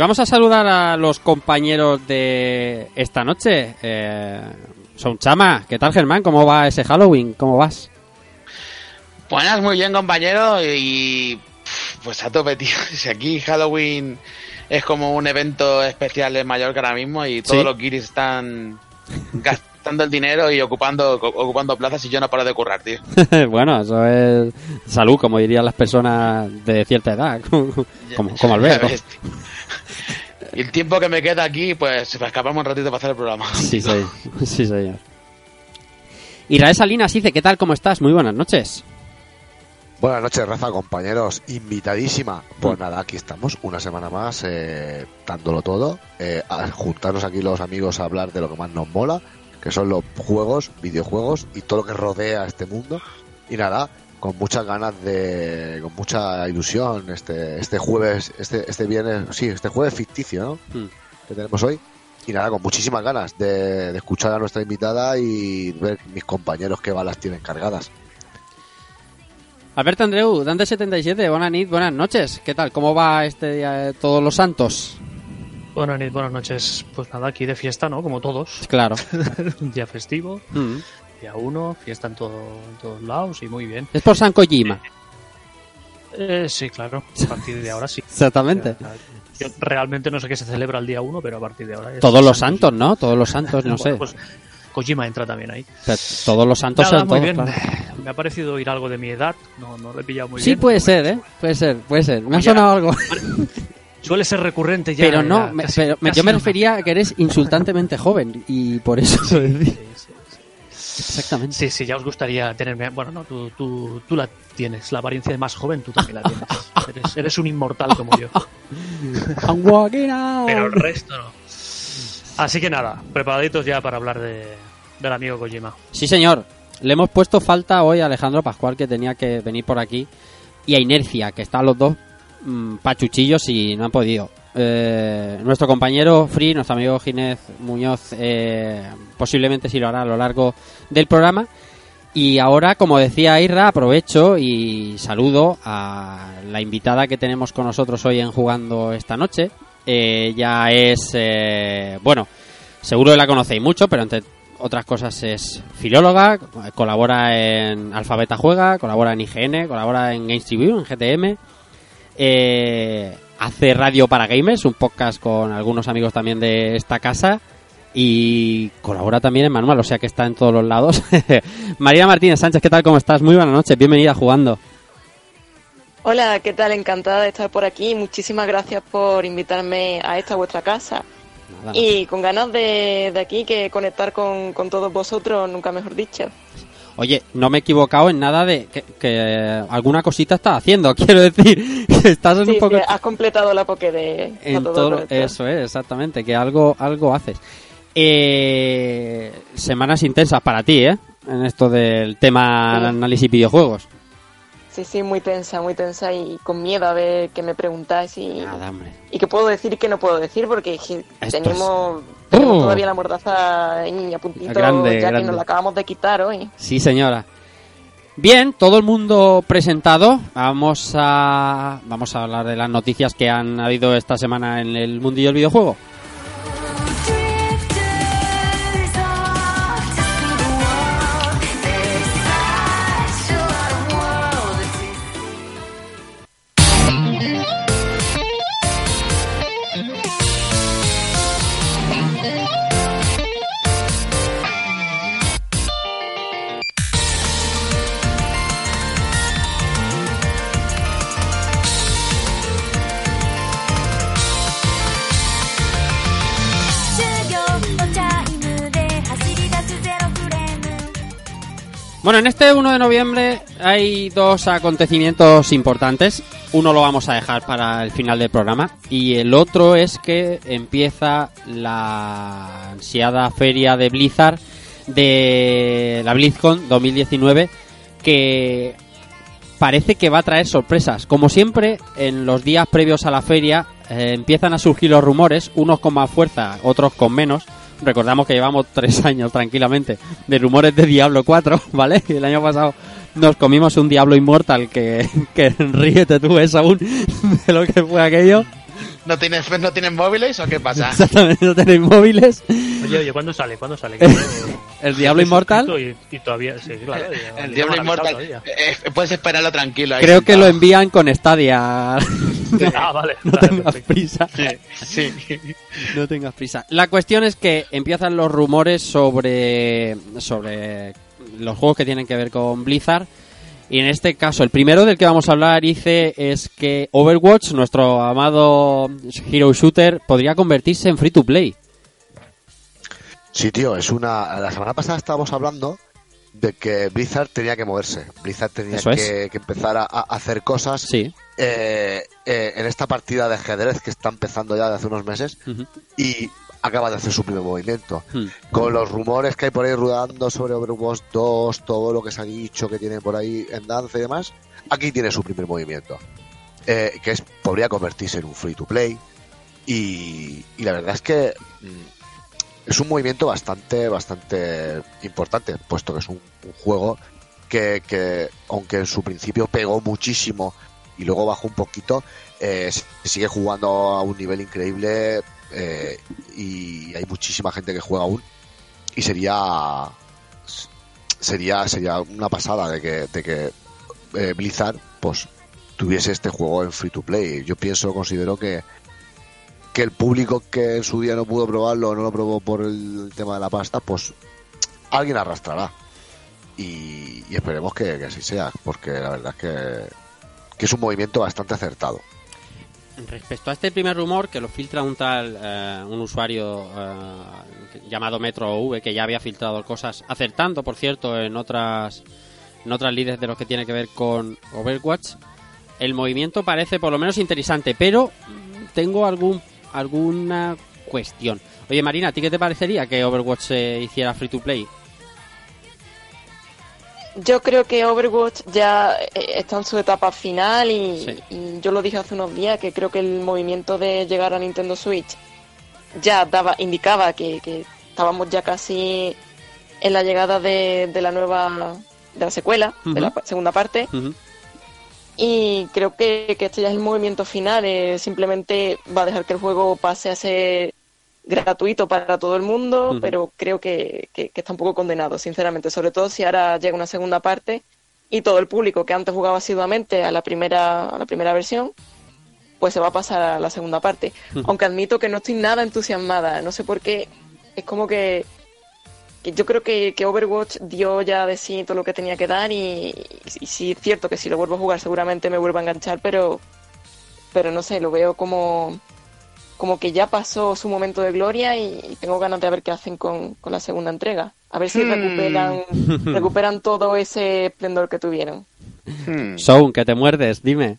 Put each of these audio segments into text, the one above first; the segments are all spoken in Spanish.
Y vamos a saludar a los compañeros de esta noche. Eh, son Chama, ¿qué tal Germán? ¿Cómo va ese Halloween? ¿Cómo vas? Buenas, muy bien compañero y pues a tope tío. Si aquí Halloween es como un evento especial en Mallorca ahora mismo y todos Sí. los guiris están gastando el dinero y ocupando ocupando plazas y yo no paro de currar, tío. bueno, eso es salud, como dirían las personas de cierta edad, como, como, Alberto. Y el tiempo que me queda aquí, pues escapamos un ratito para hacer el programa. Sí, sí, sí, señor. Israel Salinas dice, ¿qué tal? ¿Cómo estás? Muy buenas noches. Buenas noches, Rafa, compañeros. Invitadísima. Pues nada, aquí estamos, una semana más, eh, dándolo todo. Eh, a juntarnos aquí los amigos a hablar de lo que más nos mola, que son los juegos, videojuegos y todo lo que rodea este mundo. Y nada, con muchas ganas de. con mucha ilusión, este, este jueves, este, este viernes, sí, este jueves ficticio, ¿no? Hmm. Que tenemos hoy. Y nada, con muchísimas ganas de, de escuchar a nuestra invitada y ver mis compañeros qué balas tienen cargadas. Alberto Andreu, Dante77, buenas buenas noches. ¿Qué tal? ¿Cómo va este día de todos los santos? Buenas noches, buenas noches. Pues nada, aquí de fiesta, ¿no? Como todos. Claro. Un día festivo, Mm. día uno, fiesta en, todo, en todos lados y muy bien. Es por San Kojima. Eh, sí, claro. A partir de ahora sí. Exactamente. Yo realmente no sé qué se celebra el día uno, pero a partir de ahora. es Todos los San santos, ¿no? Todos los santos, no Bueno, sé. Pues Kojima entra también ahí. Pero todos los santos Nada, son muy todos, bien. claro. Me ha parecido oír algo de mi edad. No, no lo he pillado muy Sí, bien. puede pero ser, bueno, ¿eh? Puede ser, puede ser. Me ha Ya. sonado algo. Suele ser recurrente ya. Pero no, me- casi- pero me- casi yo me no refería a que eres insultantemente joven y por eso lo decía. Sí, sí, Exactamente. Sí, sí, ya os gustaría tenerme. Bueno, no, tú, tú, tú la tienes. La apariencia de más joven, tú también la tienes. Eres, eres un inmortal como yo. Pero el resto no. Así que nada, preparaditos ya para hablar de, del amigo Kojima. Sí, señor. Le hemos puesto falta hoy a Alejandro Pascual, que tenía que venir por aquí, y a Inercia, que están los dos mm, pachuchillos y no han podido. Eh, nuestro compañero Free, nuestro amigo Ginés Muñoz, eh, posiblemente sí lo hará a lo largo del programa. Y ahora, como decía Irra, aprovecho y saludo a la invitada que tenemos con nosotros hoy en Jugando esta noche. Eh, ya es, eh, bueno, seguro que la conocéis mucho, pero entre otras cosas es filóloga, colabora en Alfabeta Juega, colabora en IGN, colabora en Games en GTM. Eh, hace radio para gamers, un podcast con algunos amigos también de esta casa. Y colabora también en Manual, o sea que está en todos los lados. María Martínez Sánchez, ¿qué tal? ¿Cómo estás? Muy buenas noches, bienvenida jugando. Hola, ¿qué tal? Encantada de estar por aquí. Muchísimas gracias por invitarme a esta vuestra casa. Nada, Y con ganas de, de aquí que conectar con, con todos vosotros, nunca mejor dicho. Oye, no me he equivocado en nada de que, que alguna cosita estás haciendo. Quiero decir que estás en Sí, un poco sí, has completado la poke de en todo eso es exactamente que algo algo haces. Eh, semanas intensas para ti, ¿eh? En esto del tema Sí. análisis videojuegos. Sí, sí, muy tensa, muy tensa y con miedo a ver qué me preguntáis y, Nada, y qué puedo decir y qué no puedo decir porque Esto tenemos, tenemos Oh. todavía la mordaza ahí a puntito Grande, ya grande. que nos la acabamos de quitar hoy. Sí, señora. Bien, todo el mundo presentado. Vamos a vamos a hablar de las noticias que han habido esta semana en el mundillo del videojuego. Bueno, en este 1 de noviembre hay dos acontecimientos importantes. Uno lo vamos a dejar para el final del programa y el otro es que empieza la ansiada feria de Blizzard de la BlizzCon 2019 que parece que va a traer sorpresas. Como siempre, en los días previos a la feria eh, empiezan a surgir los rumores, unos con más fuerza, otros con menos. Recordamos que llevamos tres años tranquilamente de rumores de Diablo 4, ¿vale? Y el año pasado nos comimos un Diablo Inmortal que, que ríete tú, aún de lo que fue aquello. ¿No tienes, ¿No tienes móviles o qué pasa? Exactamente, no tenéis móviles. Oye, oye, ¿cuándo sale? ¿Cuándo sale? El Diablo Inmortal. Y, y todavía, sí, claro. El y Diablo Inmortal. todavía. eh, puedes esperarlo tranquilo. ahí Creo que lo envían con Stadia. Ah, vale. No vale, tengas perfecto. prisa. Sí. No tengas prisa. La cuestión es que empiezan los rumores sobre, sobre los juegos que tienen que ver con Blizzard. Y en este caso, el primero del que vamos a hablar, Ice, es que Overwatch, nuestro amado Hero Shooter, podría convertirse en free to play. Sí, tío, es una. La semana pasada estábamos hablando de que Blizzard tenía que moverse. Blizzard tenía es. que, que empezar a, a hacer cosas. Sí. eh, eh, en esta partida de ajedrez que está empezando ya de hace unos meses y acaba de hacer su primer movimiento. Hmm. Con los rumores que hay por ahí rodando sobre Overwatch 2, todo lo que se ha dicho que tiene por ahí en danza y demás, aquí tiene su primer movimiento. Eh, que es podría convertirse en un free to play. Y, y la verdad es que mm, es un movimiento bastante, bastante importante, puesto que es un, un juego que, que, aunque en su principio pegó muchísimo y luego bajó un poquito, eh, sigue jugando a un nivel increíble eh, y hay muchísima gente que juega aún y sería sería sería una pasada de que, de que eh, Blizzard pues tuviese este juego en free to play. Yo pienso, considero que que el público que en su día no pudo probarlo, no lo probó por el tema de la pasta, pues alguien arrastrará. Y, esperemos que, que así sea, porque la verdad es que, que es un movimiento bastante acertado. Respecto a este primer rumor, que lo filtra un tal, eh, un usuario eh, llamado Metro V, que ya había filtrado cosas, acertando, por cierto, en otras, en otras líderes de lo que tiene que ver con Overwatch, el movimiento parece por lo menos interesante, pero tengo algún, alguna cuestión. Oye, Marina, ¿a ti qué te parecería que Overwatch se hiciera free to play? Yo creo que Overwatch ya eh, está en su etapa final y, Sí. y yo lo dije hace unos días que creo que el movimiento de llegar a Nintendo Switch ya daba indicaba que, que estábamos ya casi en la llegada de, de la nueva de la secuela de la segunda parte. Y creo que, que este ya es el movimiento final eh, simplemente va a dejar que el juego pase a ser gratuito para todo el mundo pero creo que, que- que está un poco condenado sinceramente sobre todo si ahora llega una segunda parte y todo el público que antes jugaba asiduamente a la primera a la primera versión pues se va a pasar a la segunda parte. Aunque admito que no estoy nada entusiasmada no sé por qué. Es como que que yo creo que, Overwatch dio ya de sí todo lo que tenía que dar y, y sí es cierto que si lo vuelvo a jugar seguramente me vuelva a enganchar, pero pero no sé, lo veo como como que ya pasó su momento de gloria y, tengo ganas de ver qué hacen con, con la segunda entrega. A ver si Hmm. recuperan, recuperan todo ese esplendor que tuvieron. Hmm. Soun, que te muerdes, dime.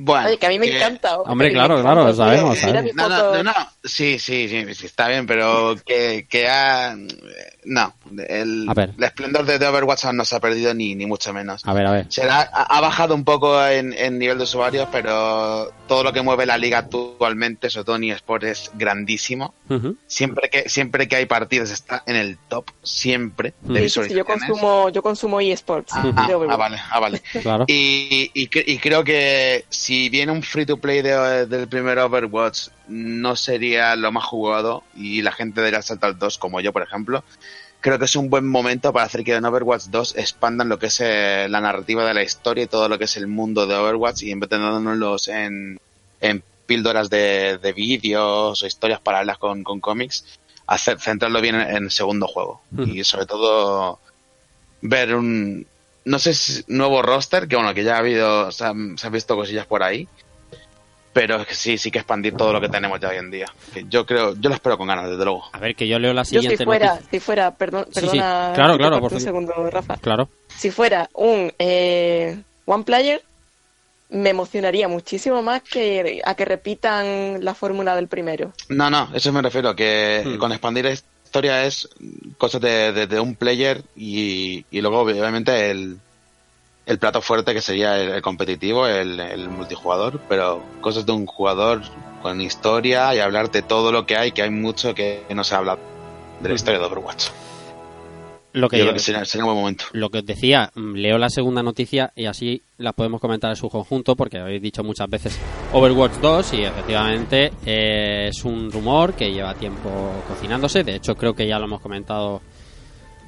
Bueno, Oye, que a mí me que- encanta. Hombre, claro, claro, lo sabemos, No, no, no, sí, sí, sí, sí, está bien, pero que, que ha... No, el, A ver. el esplendor de, de Overwatch no se ha perdido ni, ni mucho menos. A ver, a ver. Será, ha, ha bajado un poco en, en nivel de usuarios, pero todo lo que mueve la liga actualmente, sobre todo en eSport, es grandísimo. Siempre que, siempre que hay partidas está en el top, siempre. De Sí, Sí, sí, sí, yo consumo, yo consumo eSports Ah, ah, ah, vale, ah, vale. Claro. Y, y creo que si viene un free to play de- del primer Overwatch, no sería lo más jugado y la gente debería saltar al 2, como yo, por ejemplo. Creo que es un buen momento para hacer que en Overwatch 2 expandan lo que es eh, la narrativa de la historia y todo lo que es el mundo de Overwatch y en vez de dándonos en, en píldoras de, de vídeos o historias paralelas con, con cómics, hacer, centrarlo bien en, en el segundo juego. Y sobre todo ver un no sé si nuevo roster que bueno que ya ha habido se han, se han visto cosillas por ahí pero es que sí sí que expandir todo lo que tenemos ya hoy en día Que yo creo yo lo espero con ganas desde luego A ver, que yo leo la Yo siguiente si fuera, noticia. si fuera, perdón, Sí, sí. perdona, Claro, claro, por un segundo, Rafa. Claro. Si fuera un eh, One Player, me emocionaría muchísimo más que a que repitan la fórmula del primero. no no eso me refiero que Hmm. con expandir la historia es cosas de, de- de un player y, y luego obviamente el el plato fuerte que sería el, el competitivo el, el multijugador pero cosas de un jugador con historia y hablar de todo lo que hay que hay mucho que no se habla de la historia de Overwatch Lo que yo que sería, sería un buen momento lo que os decía, mm, leo la segunda noticia y así la podemos comentar en su conjunto porque habéis dicho muchas veces Overwatch 2 y efectivamente eh, es un rumor que lleva tiempo cocinándose. De hecho, creo que ya lo hemos comentado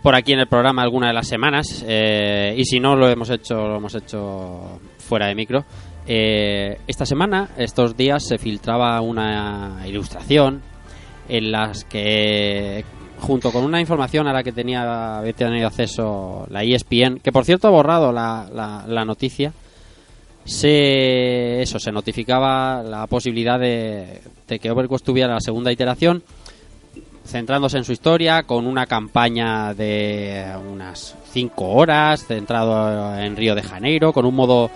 por aquí en el programa alguna de las semanas eh, y si no lo hemos hecho lo hemos hecho fuera de micro. Eh, esta semana, estos días, se filtraba una ilustración en las que junto con una información a la que tenía había tenido acceso la ESPN, que por cierto ha borrado la, la, la noticia, se eso se notificaba la posibilidad de, de que Overwatch tuviera la segunda iteración centrándose en su historia con una campaña de unas 5 horas centrado en Río de Janeiro con un modo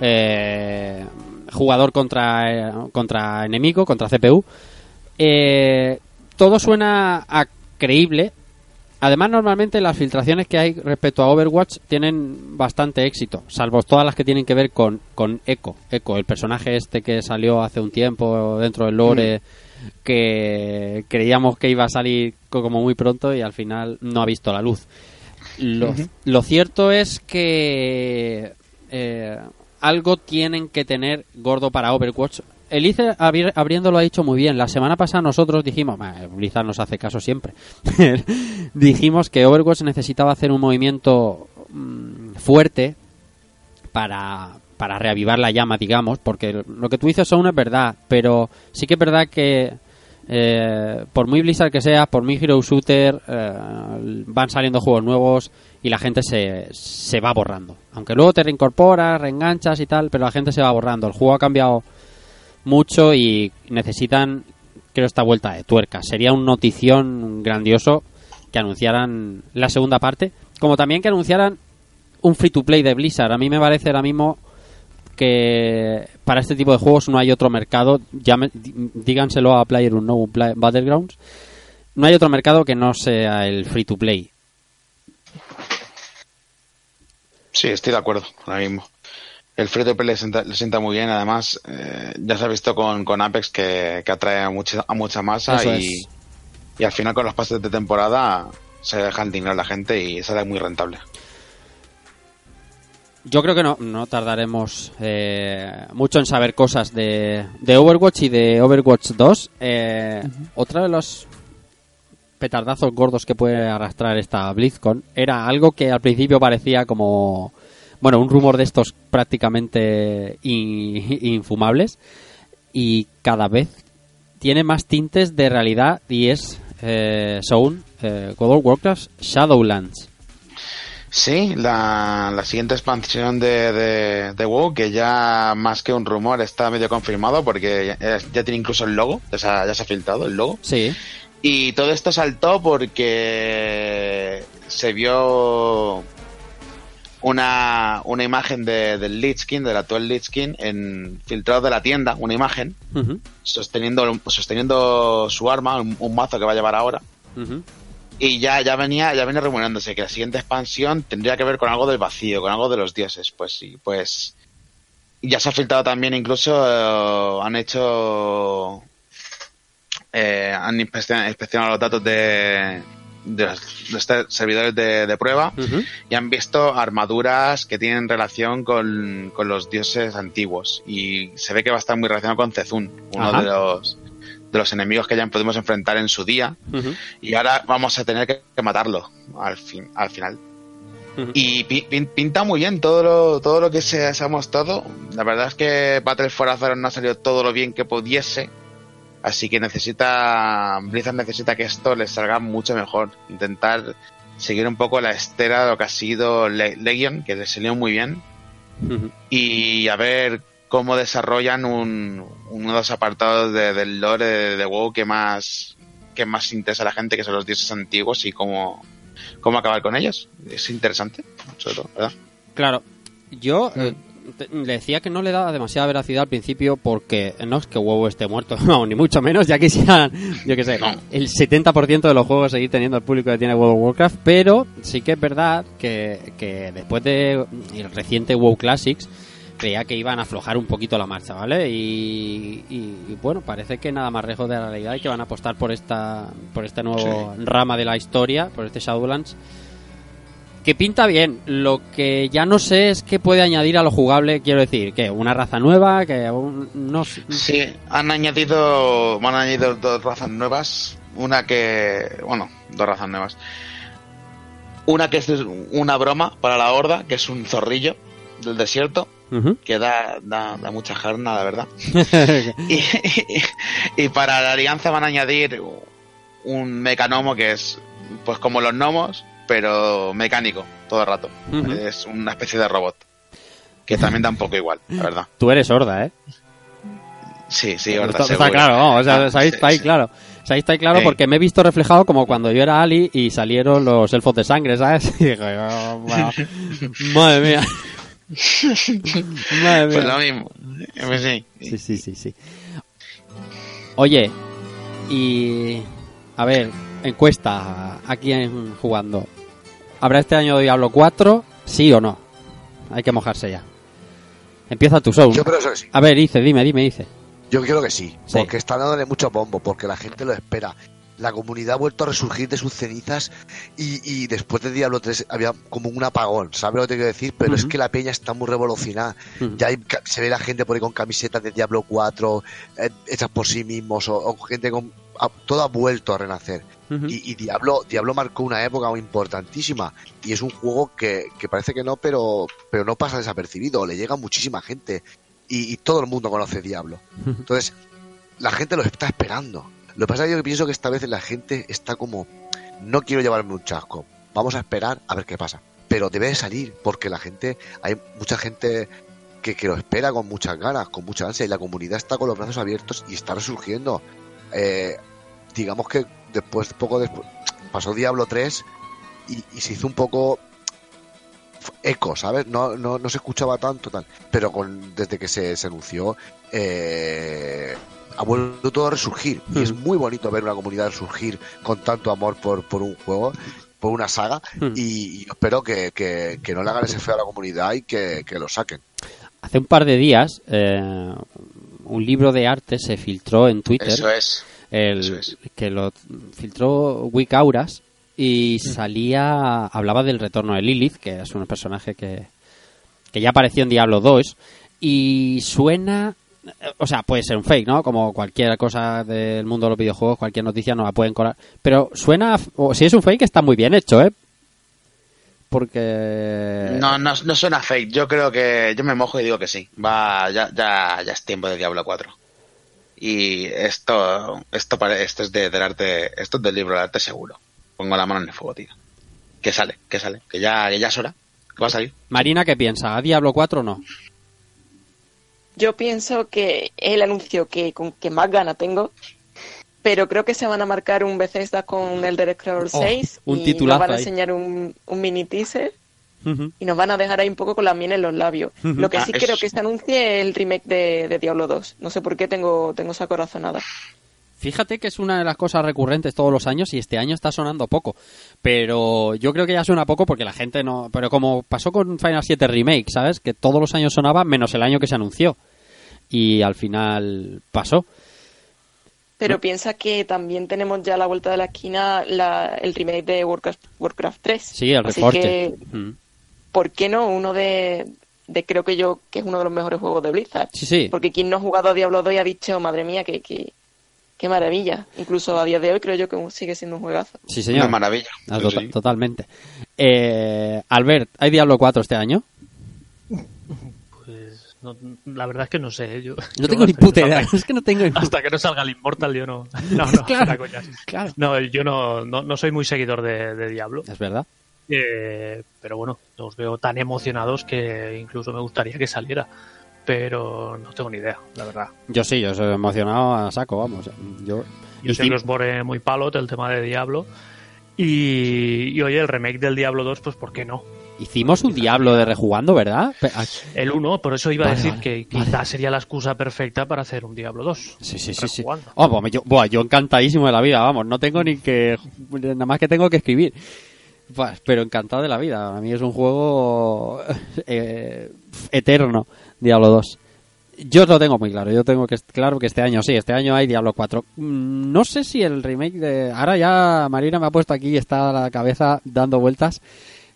eh, jugador contra contra enemigo contra CPU eh, todo suena a creíble. Además, normalmente las filtraciones que hay respecto a Overwatch tienen bastante éxito, salvo todas las que tienen que ver con, con Echo. Echo, el personaje este que salió hace un tiempo dentro del lore, que creíamos que iba a salir co- como muy pronto y al final no ha visto la luz. Lo, lo cierto es que eh, algo tienen que tener gordo para Overwatch. Elise abri- abriendo ha dicho muy bien. La semana pasada nosotros dijimos, "Bah, Blizzard nos hace caso siempre. dijimos que Overwatch necesitaba hacer un movimiento mm, fuerte para, para reavivar la llama, digamos, porque lo que tú dices aún es verdad, pero sí que es verdad que eh, por muy Blizzard que sea, por muy Hero Shooter, eh, van saliendo juegos nuevos y la gente se, se va borrando. Aunque luego te reincorporas, reenganchas y tal, pero la gente se va borrando. El juego ha cambiado mucho y necesitan, creo, esta vuelta de tuerca. Sería un notición grandioso que anunciaran la segunda parte, como también que anunciaran un free to play de Blizzard. A mí me parece ahora mismo que para este tipo de juegos no hay otro mercado, llame- dí- díganselo a Player Battlegrounds, no hay otro mercado que no sea el free to play. Sí, estoy de acuerdo ahora mismo. El free to play le sienta, le sienta muy bien, además eh, ya se ha visto con, con Apex que, que atrae a mucha, a mucha masa y, y al final con los pases de temporada se deja indignar la gente y sale muy rentable. Yo creo que no, no tardaremos eh, mucho en saber cosas de, de Overwatch y de Overwatch 2. Eh, Otra de los petardazos gordos que puede arrastrar esta BlizzCon era algo que al principio parecía como, bueno, un rumor de estos prácticamente in- infumables y cada vez tiene más tintes de realidad y es eh, Soul, eh, God of Warcraft Shadowlands. Sí, la, la siguiente expansión de, de, de WoW, que ya más que un rumor está medio confirmado porque ya, ya tiene incluso el logo, ya se, ha, ya se ha filtrado el logo. Sí. Y todo esto saltó porque se vio una, una imagen de, del Lich King, del actual Lich King, en, filtrado de la tienda, una imagen, sosteniendo, sosteniendo su arma, un, un mazo que va a llevar ahora. Y ya, ya venía, ya venía rumorándose que la siguiente expansión tendría que ver con algo del vacío, con algo de los dioses. Pues sí, pues. Ya se ha filtrado también, incluso eh, han hecho. eh, han inspeccion- inspeccionado los datos de, de los, de este- servidores de, de prueba y han visto armaduras que tienen relación con, con los dioses antiguos. Y se ve que va a estar muy relacionado con Cezun, uno Ajá. de los, de los enemigos que ya pudimos enfrentar en su día. Y ahora vamos a tener que, que matarlo al fin al final. Y pi- pin- pinta muy bien todo lo todo lo que se, se ha mostrado. La verdad es que Battle for Azeroth no ha salido todo lo bien que pudiese así que necesita Blizzard necesita que esto les salga mucho mejor. Intentar seguir un poco la estera de lo que ha sido Le- Legion que les salió muy bien. Y a ver cómo desarrollan un, uno de los apartados de- del lore de, de WoW que más que más interesa a la gente, que son los dioses antiguos y cómo, cómo acabar con ellos. Es interesante, sobre todo, ¿verdad? Claro, yo eh, te- le decía que no le daba demasiada veracidad al principio porque no es que WoW esté muerto, no, ni mucho menos, ya quisieran, yo que sé, el 70% de los juegos seguir teniendo el público que tiene World of Warcraft, pero sí que es verdad que, que después de el reciente WoW Classics creía que iban a aflojar un poquito la marcha, ¿vale? Y, y- y, bueno, parece que nada más lejos de la realidad y que van a apostar por esta por este nuevo rama de la historia, por este Shadowlands que pinta bien. Lo que ya no sé es qué puede añadir a lo jugable. Quiero decir, que una raza nueva, que un- no sé. Sí, han añadido, van a añadir dos razas nuevas. Una que, bueno, dos razas nuevas. Una que es una broma para la horda, que es un zorrillo del desierto, que da, da, da mucha jarna, la verdad. y, y para la alianza van a añadir un mecanomo que es pues como los gnomos pero mecánico todo el rato es una especie de robot que también da un poco igual la verdad Tú eres sorda, ¿eh? sí sí está, verdad, está claro, vamos, o sea, Ah, sí, está ahí sí. claro. O sea, ahí está ahí claro porque me he visto reflejado como cuando yo era Ali y salieron los elfos de sangre, ¿sabes? Y dije, oh, bueno, madre mía. madre pues mía. lo mismo Pues sí. Sí, sí, sí, sí. Oye, y a ver, encuesta aquí en jugando. ¿Habrá este año Diablo 4? ¿Sí o no? Hay que mojarse ya. Empieza tu show. Yo creo que sí. A ver, dice, dime, dime, dice. Yo creo que sí, Sí. porque está dándole mucho bombo, porque la gente lo espera. La comunidad ha vuelto a resurgir de sus cenizas y, y después de Diablo 3 había como un apagón, ¿sabes lo que te quiero decir? Pero es que la peña está muy revolucionada. Ya hay se ve la gente por ahí con camisetas de Diablo 4 eh, hechas por sí mismos o, o gente con... a- todo ha vuelto a renacer. Y, y Diablo, Diablo marcó una época importantísima. Y es un juego que, que parece que no, pero, pero no pasa desapercibido. Le llega a muchísima gente. Y, y todo el mundo conoce Diablo. Entonces, la gente lo está esperando. Lo que pasa es que yo pienso que esta vez la gente está como, no quiero llevarme un chasco. Vamos a esperar a ver qué pasa. Pero debe de salir, porque la gente, hay mucha gente que, que lo espera con muchas ganas, con mucha ansia, y la comunidad está con los brazos abiertos y está resurgiendo. Eh, digamos que después, poco después, pasó Diablo 3 y, y se hizo un poco eco, ¿sabes? No, no, no se escuchaba tanto, tal. Pero con, desde que se, se anunció, eh, ha vuelto todo a resurgir. Y Hmm. es muy bonito ver una comunidad resurgir con tanto amor por, por un juego, por una saga. Hmm. Y, y espero que, que, que no le hagan ese feo a la comunidad y que, que lo saquen. Hace un par de días, eh, un libro de arte se filtró en Twitter. eso es el, es. que lo filtró Wick Auras y salía hablaba del retorno de Lilith que es un personaje que, que ya apareció en Diablo 2 y suena o sea puede ser un fake no como cualquier cosa del mundo de los videojuegos cualquier noticia no la pueden colar pero suena o si es un fake está muy bien hecho eh porque no, no, no suena fake yo creo que yo me mojo y digo que sí va ya, ya, ya es tiempo de Diablo 4 y esto esto pare- esto es de, del arte esto es del libro de arte seguro pongo la mano en el fuego tío que sale, que sale, que ya, que ya es hora, que va a salir. Marina, ¿qué piensa? ¿A Diablo 4 o no? Yo pienso que es el anuncio que con que más gana tengo, pero creo que se van a marcar un Bethesda con el Scrolls Oh, 6 un y nos van a ahí. enseñar un, un mini teaser Y nos van a dejar ahí un poco con la miel en los labios. Lo que Ah, sí eso creo que se anuncie es el remake de, de Diablo 2. No sé por qué tengo, tengo esa corazonada. Fíjate que es una de las cosas recurrentes todos los años y este año está sonando poco. Pero yo creo que ya suena poco porque la gente no... Pero como pasó con Final 7 Remake, ¿sabes? Que todos los años sonaba menos el año que se anunció. Y al final pasó. Pero piensa que también tenemos ya a la vuelta de la esquina la- el remake de Warcraft, Warcraft 3. Sí, el Así Reforged. que, Mm. ¿Por qué no? Uno de, de creo que yo que es uno de los mejores juegos de Blizzard. Sí, sí. Porque quien no ha jugado a Diablo 2 y ha dicho, madre mía, que, que- qué maravilla. Incluso a día de hoy creo yo que sigue siendo un juegazo. Sí, señor. Una maravilla. Ah, tota- sí. Totalmente. Eh, Albert, ¿hay Diablo 4 este año? Pues no- la verdad es que no sé. ¿eh? Yo, No yo tengo ni puta idea. Es que no tengo Hasta que no salga el Immortal, yo no. No, no, Claro. No, yo no, no, no soy muy seguidor de, de Diablo. Es verdad. Eh, pero bueno, los veo tan emocionados que incluso me gustaría que saliera. Pero no tengo ni idea, la verdad. Yo sí, yo soy emocionado a saco, vamos. Yo, Yo sé que os pone muy palot el tema de Diablo. Y, y oye, el remake del Diablo 2, pues ¿por qué no? Hicimos un Diablo de rejugando, ¿verdad? Ah, El 1, por eso iba Vale, a decir vale, que vale. quizás sería la excusa perfecta para hacer un Diablo 2. Sí, sí, sí, sí. Oh, pues yo, buah, yo encantadísimo de la vida, vamos. No tengo ni que... Nada más que tengo que escribir. Pero encantado de la vida. A mí es un juego eh, eterno, Diablo 2. Yo lo tengo muy claro. Yo tengo que claro que este año sí, este año hay Diablo 4. Mm, No sé si el remake de ahora ya Marina me ha puesto aquí está la cabeza dando vueltas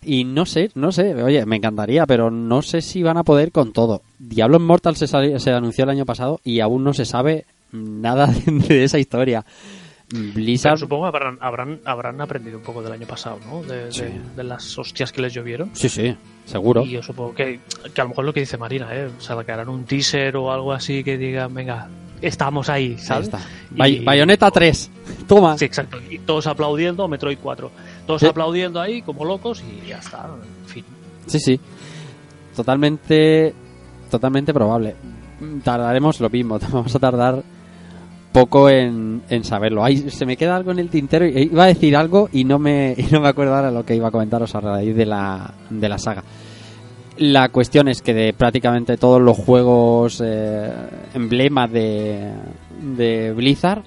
y no sé, no sé. Oye, me encantaría, pero no sé si van a poder con todo. Diablo Immortal se, se anunció el año pasado y aún no se sabe nada de esa historia. Pero Blizzard supongo que habrán, habrán, habrán aprendido un poco del año pasado, ¿no? De, Sí. de- de las hostias que les llovieron. Sí, sí, seguro. Y yo supongo que, que a lo mejor lo que dice Marina, ¿eh? O sea, que harán un teaser o algo así que digan, venga, estamos ahí, Ahí ¿sabes? está. Y- Bay- Bayonetta 3. Toma. Sí, exacto. Y todos aplaudiendo Metroid 4. Todos Sí. aplaudiendo ahí como locos y ya está. En fin. Sí, sí. Totalmente, totalmente probable. Tardaremos lo mismo. Vamos a tardar poco en, en saberlo. Se me queda algo en el tintero. y- Iba a decir algo y no me, y no me acuerdo ahora lo que iba a comentaros a raíz de la, de la saga. La cuestión es que de prácticamente todos los juegos eh, emblema de, de Blizzard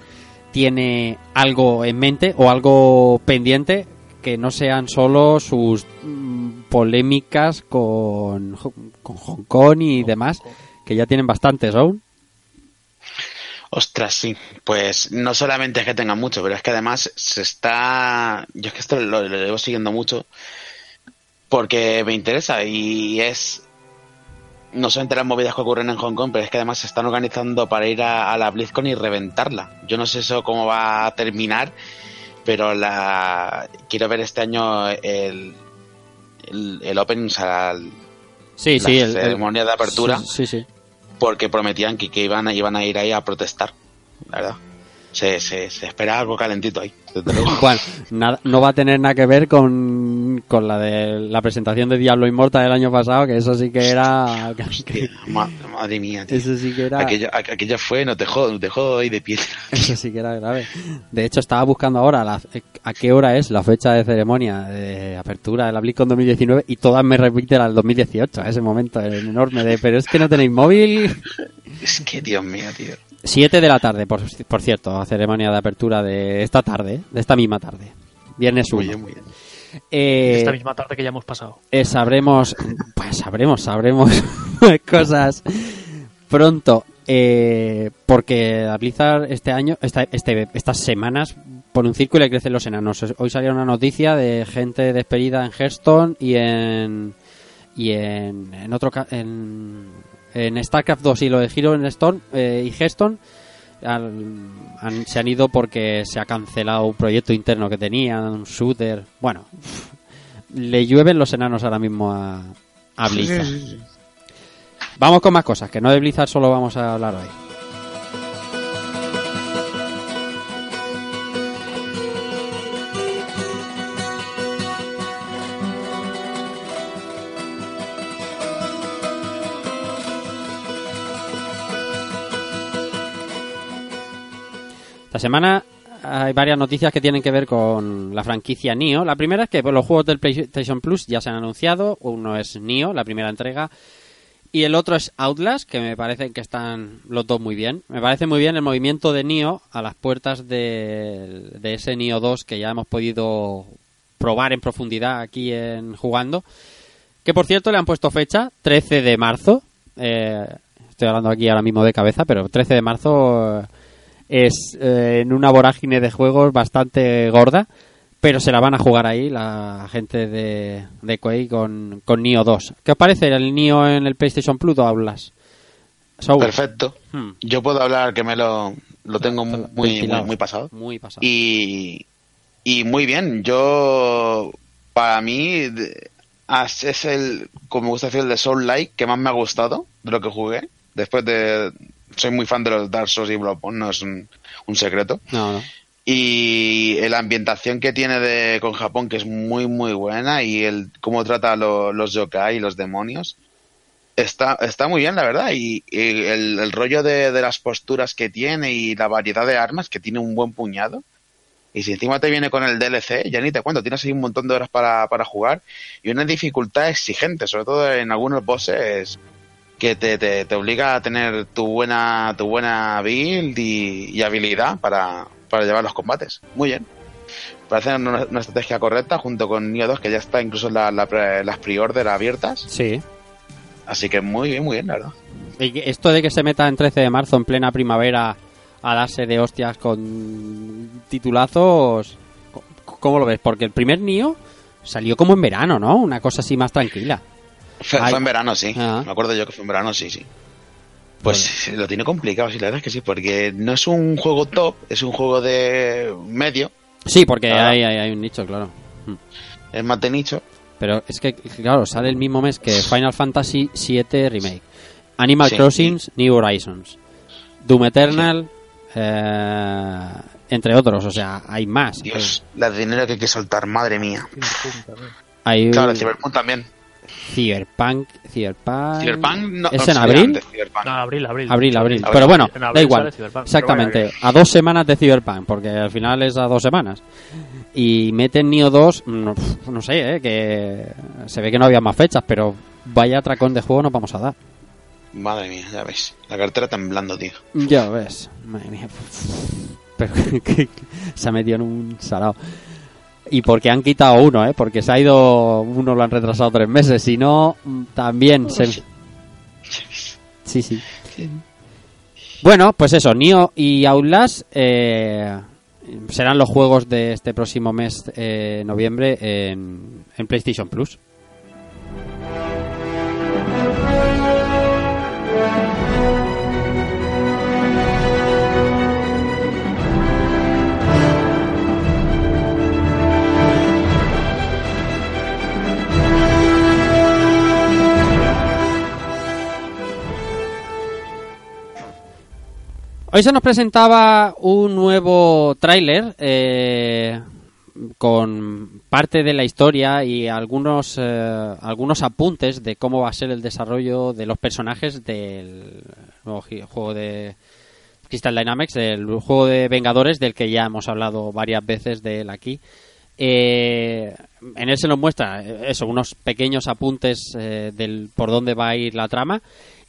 tiene algo en mente o algo pendiente que no sean solo sus mm, polémicas con, con Hong Kong y demás, que ya tienen bastantes aún. Ostras, sí. Pues no solamente es que tengan mucho, pero es que además se está. Yo es que esto lo, lo llevo siguiendo mucho porque me interesa y es. No solamente las movidas que ocurren en Hong Kong, pero es que además se están organizando para ir a, a la BlizzCon y reventarla. Yo no sé eso cómo va a terminar, pero la quiero ver este año el, el, el Open, o sea, el- Sí, la sí, el- el- ceremonia de apertura Sí, sí. sí. Porque prometían que, iban, a, iban a ir ahí a protestar, la verdad. Se, se, se espera algo calentito ahí. Bueno, nada, no va a tener nada que ver con, con la de la presentación de Diablo Immortal del año pasado, que eso sí que era... Hostia, ma- madre mía, tío. Eso sí que era... Aquello, aqu- aquello fue, no te jodo, no te jodo ahí de piedra. Eso sí que era grave. De hecho, estaba buscando ahora la- a qué hora es la fecha de ceremonia de apertura de la BlizzCon 2019 y todas me repiten al 2018, a ese momento enorme de, pero es que no tenéis móvil. Es que, Dios mío, tío. 7 de la tarde, por, por cierto, la ceremonia de apertura de esta tarde, de esta misma tarde. Viernes 1. Muy bien, muy bien. Eh, Esta misma tarde que ya hemos pasado. eh, sabremos, pues sabremos, sabremos cosas pronto. eh, porque a Blizzard este año, esta, este, estas semanas, por un círculo le crecen los enanos. Hoy salió una noticia de gente despedida en Hearthstone y en y en, en otro ca- en, en StarCraft 2 y lo de Hero en Storm eh, y han- han- se han ido porque se ha cancelado un proyecto interno que tenían, un shooter. Bueno, le llueven los enanos ahora mismo a, a Blizzard. Vamos con más cosas, que no de Blizzard solo vamos a hablar hoy. Semana hay varias noticias que tienen que ver con la franquicia Nio. La primera es que pues, los juegos del PlayStation Plus ya se han anunciado. Uno es Nio, la primera entrega. Y el otro es Outlast, que me parece que están los dos muy bien. Me parece muy bien el movimiento de Nio a las puertas de, de ese Nio 2 que ya hemos podido probar en profundidad aquí en jugando. Que por cierto le han puesto fecha, 13 de marzo. Eh, estoy hablando aquí ahora mismo de cabeza, pero 13 de marzo es eh, en una vorágine de juegos bastante gorda, pero se la van a jugar ahí la gente de, de Quake con, con Nio 2. ¿Qué os parece el Nio en el PlayStation Plus o hablas? Perfecto. Hmm. Yo puedo hablar que me lo, lo tengo muy, muy, pasado. Muy pasado. Y, y muy bien. Yo, para mí, es el, como me gusta decir, el de Soul Like que más me ha gustado de lo que jugué. Después de. Soy muy fan de los Dark Souls y Bloodborne, no es un, un secreto. No, no. Y la ambientación que tiene de, con Japón, que es muy, muy buena, y el cómo trata lo- los yokai y los demonios, está, está muy bien, la verdad. Y, y el, el rollo de, de las posturas que tiene y la variedad de armas, que tiene un buen puñado. Y si encima te viene con el DLC, ya ni te cuento, tienes ahí un montón de horas para, para jugar y una dificultad exigente, sobre todo en algunos bosses que te, te, te obliga a tener tu buena, tu buena build y, y habilidad para, para llevar los combates. Muy bien. Parece una, una estrategia correcta junto con Nioh 2, que ya está incluso la, la pre- las pre-order abiertas. Sí. Así que muy bien, muy bien, la verdad. Y Esto de que se meta en 13 de marzo en plena primavera a darse de hostias con titulazos, ¿cómo lo ves? Porque el primer Nio salió como en verano, ¿no? Una cosa así más tranquila. Fue, en verano, sí. Ah. Me acuerdo yo que fue en verano, sí, sí. Pues lo tiene complicado, sí, la verdad es que sí, porque no es un juego top, es un juego de medio, Sí, porque Ah. hay, hay, hay un nicho, claro. Mm. es más de nicho. Pero es que, claro, sale el mismo mes que Final Fantasy VII Remake, Animal Sí. Crossing New Horizons, Doom Eternal, eh, entre otros, o sea, hay más. Dios, la dinero que hay que soltar, madre mía. Hay Claro, un Cyberpunk también. Cyberpunk, Cyberpunk... Cyberpunk no, ¿Es en abril? No, abril, abril. Abril, abril. Pero bueno, En da igual. Exactamente. Bueno, A dos semanas de Cyberpunk, porque al final es a dos semanas. Y meten Nio 2, no, pf, no sé, eh, que se ve que no había más fechas, pero vaya atracón de juego nos vamos a dar. Madre mía, ya ves. La cartera temblando, tío. Ya ves. Madre mía. Pero que, que se ha metido en un salado. Y porque han quitado uno, ¿eh? Porque se ha ido... Uno lo han retrasado tres meses. Si no, mm, también se... Sí, sí. Bueno, pues eso, Nio y Outlast eh, serán los juegos de este próximo mes, eh, noviembre, en, en PlayStation Plus. Hoy se nos presentaba un nuevo tráiler eh, con parte de la historia y algunos eh, algunos apuntes de cómo va a ser el desarrollo de los personajes del nuevo juego de Crystal Dynamics, el juego de Vengadores del que ya hemos hablado varias veces de él aquí. Eh, en él se nos muestra eh, eso, unos pequeños apuntes eh, del por dónde va a ir la trama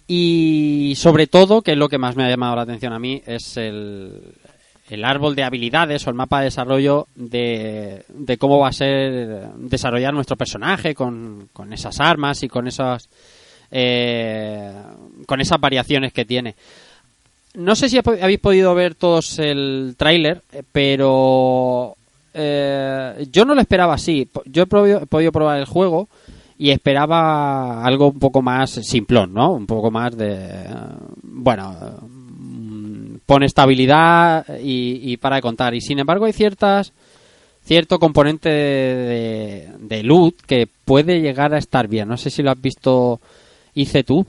y sobre todo, que es lo que más me ha llamado la atención a mí, es el, el árbol de habilidades o el mapa de desarrollo de, de cómo va a ser desarrollar nuestro personaje con, con esas armas y con esas eh, con esas variaciones que tiene. No sé si ha- habéis podido ver todos el tráiler, pero eh, yo no lo esperaba así. Yo he podido probar el juego y esperaba algo un poco más simplón, ¿no? Un poco más de... Bueno, mm, pone estabilidad y, y para de contar. Y sin embargo hay ciertas cierto componente de, de loot que puede llegar a estar bien. No sé si lo has visto, hice tú.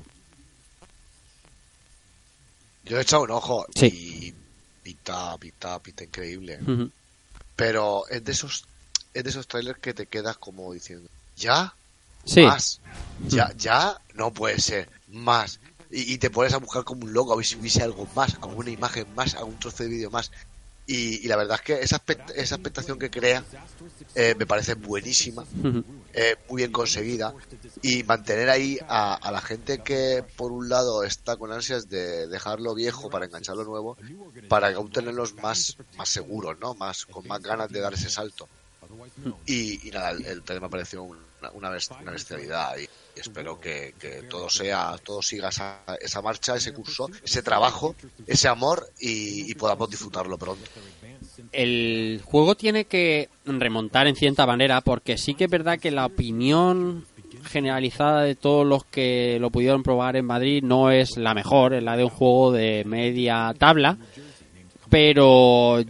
Yo he echado un ojo Sí. y pinta, pinta, pinta increíble. Pero es de esos, es de esos trailers que te quedas como diciendo, ¿ya? Sí. Más. Ya, ya, no puede ser. Más. Y, y te pones a buscar como un loco a ver si hubiese algo más, como una imagen más, algún trozo de vídeo más. Y, y la verdad es que esa, esa expectación que crea eh, me parece buenísima, Ujú. eh, muy bien conseguida. Y mantener ahí a, a la gente que, por un lado, está con ansias de dejarlo viejo para enganchar lo nuevo, para aún tenerlos más, más seguros, ¿no? Más, con más ganas de dar ese salto. Y, nada, el, me pareció una, una, una bestialidad y, y espero que, que todo sea, todo siga esa, esa marcha, ese curso, ese trabajo, ese amor y, y podamos disfrutarlo pronto. el juego tiene que remontar en cierta manera porque sí que es verdad que la opinión generalizada de todos los que lo pudieron probar en Madrid no es la mejor, es la de un juego de media tabla, pero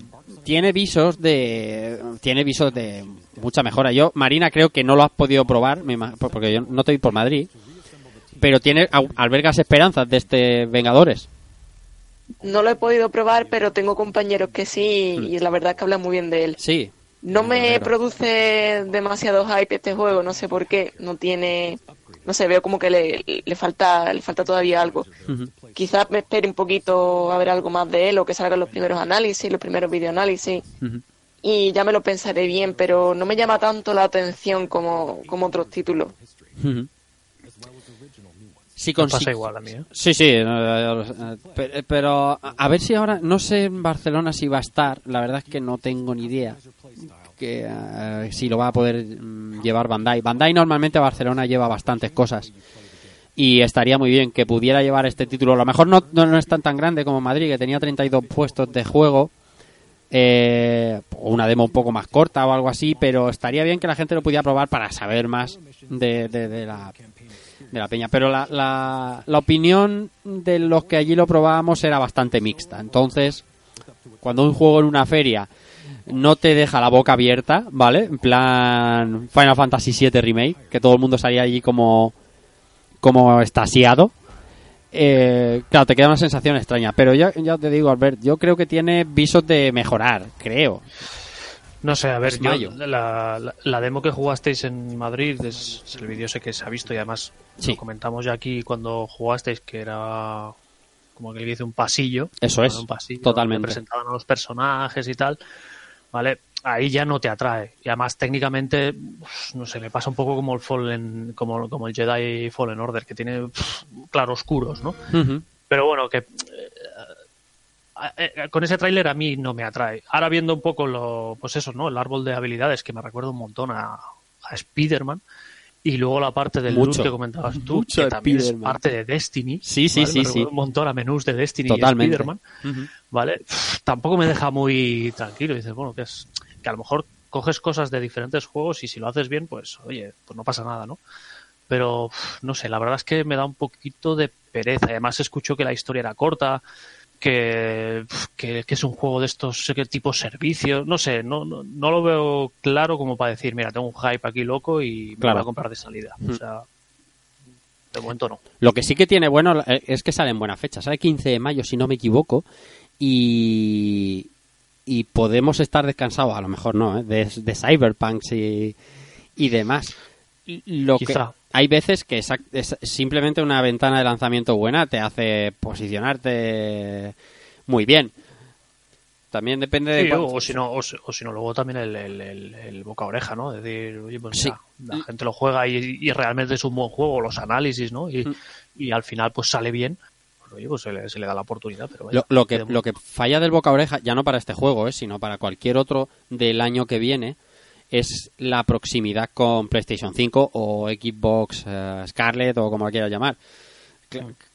tiene visos de tiene visos de mucha mejora. Yo Marina creo que no lo has podido probar, porque yo no estoy por Madrid, pero tiene albergas esperanzas de este Vengadores. No lo he podido probar, pero tengo compañeros que sí y la verdad es que hablan muy bien de él. Sí, No me produce demasiado hype este juego, no sé por qué. No tiene, no sé, veo como que le, le falta, le falta todavía algo. Quizás me espere un poquito a ver algo más de él o que salgan los primeros análisis, los primeros videoanálisis Ujú. y ya me lo pensaré bien, pero no me llama tanto la atención como, como otros títulos. Si pasa igual a mí, ¿eh? Sí, sí, eh, eh, pe- pero a ver si ahora, no sé en Barcelona si va a estar, la verdad es que no tengo ni idea que eh, si lo va a poder mm, llevar Bandai. Bandai normalmente a Barcelona lleva bastantes cosas y estaría muy bien que pudiera llevar este título. A lo mejor no, no, no es tan tan grande como Madrid, que tenía 32 puestos de juego, eh, una demo un poco más corta o algo así, pero estaría bien que la gente lo pudiera probar para saber más de, de- de la, de la peña. Pero la, la, la opinión de los que allí lo probábamos era bastante mixta. Entonces, cuando un juego en una feria no te deja la boca abierta, ¿vale? En plan Final Fantasy VII Remake, que todo el mundo salía allí como, como estasiado. Eh, claro, te queda una sensación extraña. Pero ya, ya te digo, Albert, yo creo que tiene visos de mejorar, creo. No sé, a ver, yo- la, la- la demo que jugasteis en Madrid, es, el vídeo sé que se ha visto y además Sí. lo comentamos ya aquí cuando jugasteis que era como que le hice un pasillo. Eso es, un pasillo totalmente. presentaban a los personajes y tal. ¿Vale? Ahí ya no te atrae. Y además técnicamente, uf, no sé, me pasa un poco como el Fallen, como, como el Jedi Fallen Order, que tiene uf, claroscuros, ¿no? Pero bueno, que con ese tráiler a mí no me atrae. Ahora viendo un poco lo, pues eso, ¿no? El árbol de habilidades que me recuerda un montón a, a Spider-Man. Y luego la parte del Mucho. loot que comentabas tú, Mucho que también es parte de Destiny. Sí, sí, ¿vale? sí, Me sí. recuerda Un montón a menús de Destiny Totalmente. y Spider-Man. ¿Vale? Tampoco me deja muy tranquilo. Dices, bueno, que es que a lo mejor coges cosas de diferentes juegos y si lo haces bien, pues oye, pues no pasa nada, ¿no? Pero no sé, la verdad es que me da un poquito de pereza. Además, escucho que la historia era corta, que, que, que es un juego de estos que tipo servicios. No sé, no, no, no lo veo claro como para decir, mira, tengo un hype aquí loco y me Claro. voy a comprar de salida. O Mm. sea, de momento no. Lo que sí que tiene bueno eh, es que sale en buena fecha. Sale 15 de mayo, si no me equivoco. Y, y podemos estar descansados, a lo mejor no, ¿eh? de, de Cyberpunk y, y demás. Lo que, hay veces que esa- es simplemente una ventana de lanzamiento buena te hace posicionarte muy bien. También depende de cuánto- o si no, o, si- o si no, luego también el, el, el- el boca oreja, ¿no? Es decir, oye, pues Sí. la gente lo juega y, y realmente es un buen juego, los análisis, ¿no? Y, Mm. y al final pues sale bien, pues, oye, pues se le, se le da la oportunidad, pero vaya, Lo, lo que, de- lo que falla del boca oreja, ya no para este juego, ¿eh? sino para cualquier otro del año que viene, es la proximidad con PlayStation 5 o Xbox eh, Scarlet o como lo quieras llamar.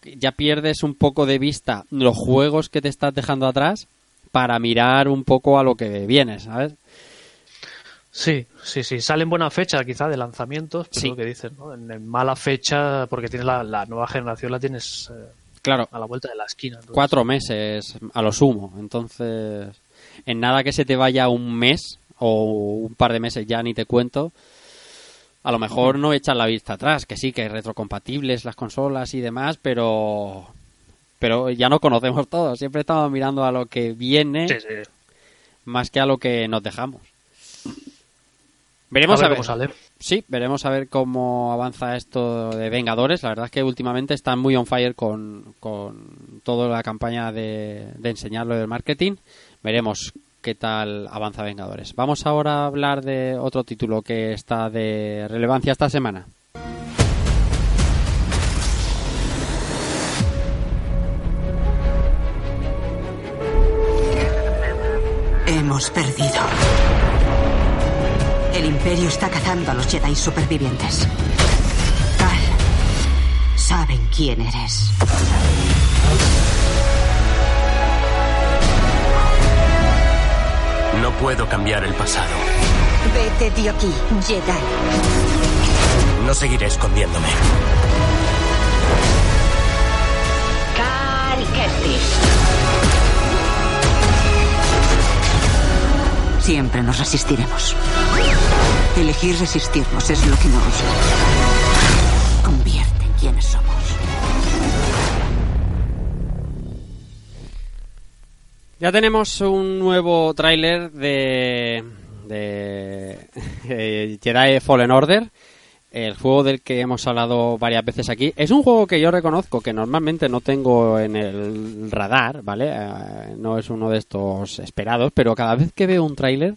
Ya pierdes un poco de vista los juegos que te estás dejando atrás para mirar un poco a lo que viene, ¿sabes? Sí, sí, sí, sale en buena fecha quizá de lanzamientos, pero Sí. lo que dicen, ¿no? En, en mala fecha, porque tienes la, la nueva generación la tienes eh, Claro, a la vuelta de la esquina. entonces- cuatro meses a lo sumo. Entonces, en nada que se te vaya un mes o un par de meses ya ni te cuento. A lo mejor no echas la vista atrás, que sí, que retrocompatibles las consolas y demás, pero pero ya no conocemos todo. Siempre estamos mirando a lo que viene Sí, sí. más que a lo que nos dejamos. Veremos a a ver ver. cómo sale. Sí, veremos a ver cómo avanza esto de Vengadores. La verdad es que últimamente están muy on fire con, con toda la campaña de, de enseñarlo del marketing. Veremos qué tal avanza Vengadores. Vamos ahora a hablar de otro título que está de relevancia esta semana. Hemos perdido. El Imperio está cazando a los Jedi supervivientes. Cal, saben quién eres. No puedo cambiar el pasado. Vete de aquí, Jedi. No seguiré escondiéndome. Cal Kestis. Siempre nos resistiremos. Elegir resistirnos es lo que nos convierte en quienes somos. Ya tenemos un nuevo tráiler de, de eh, Jedi Fallen Order, el juego del que hemos hablado varias veces aquí. Es un juego que yo reconozco que normalmente no tengo en el radar, ¿vale? Eh, no es uno de estos esperados, pero cada vez que veo un tráiler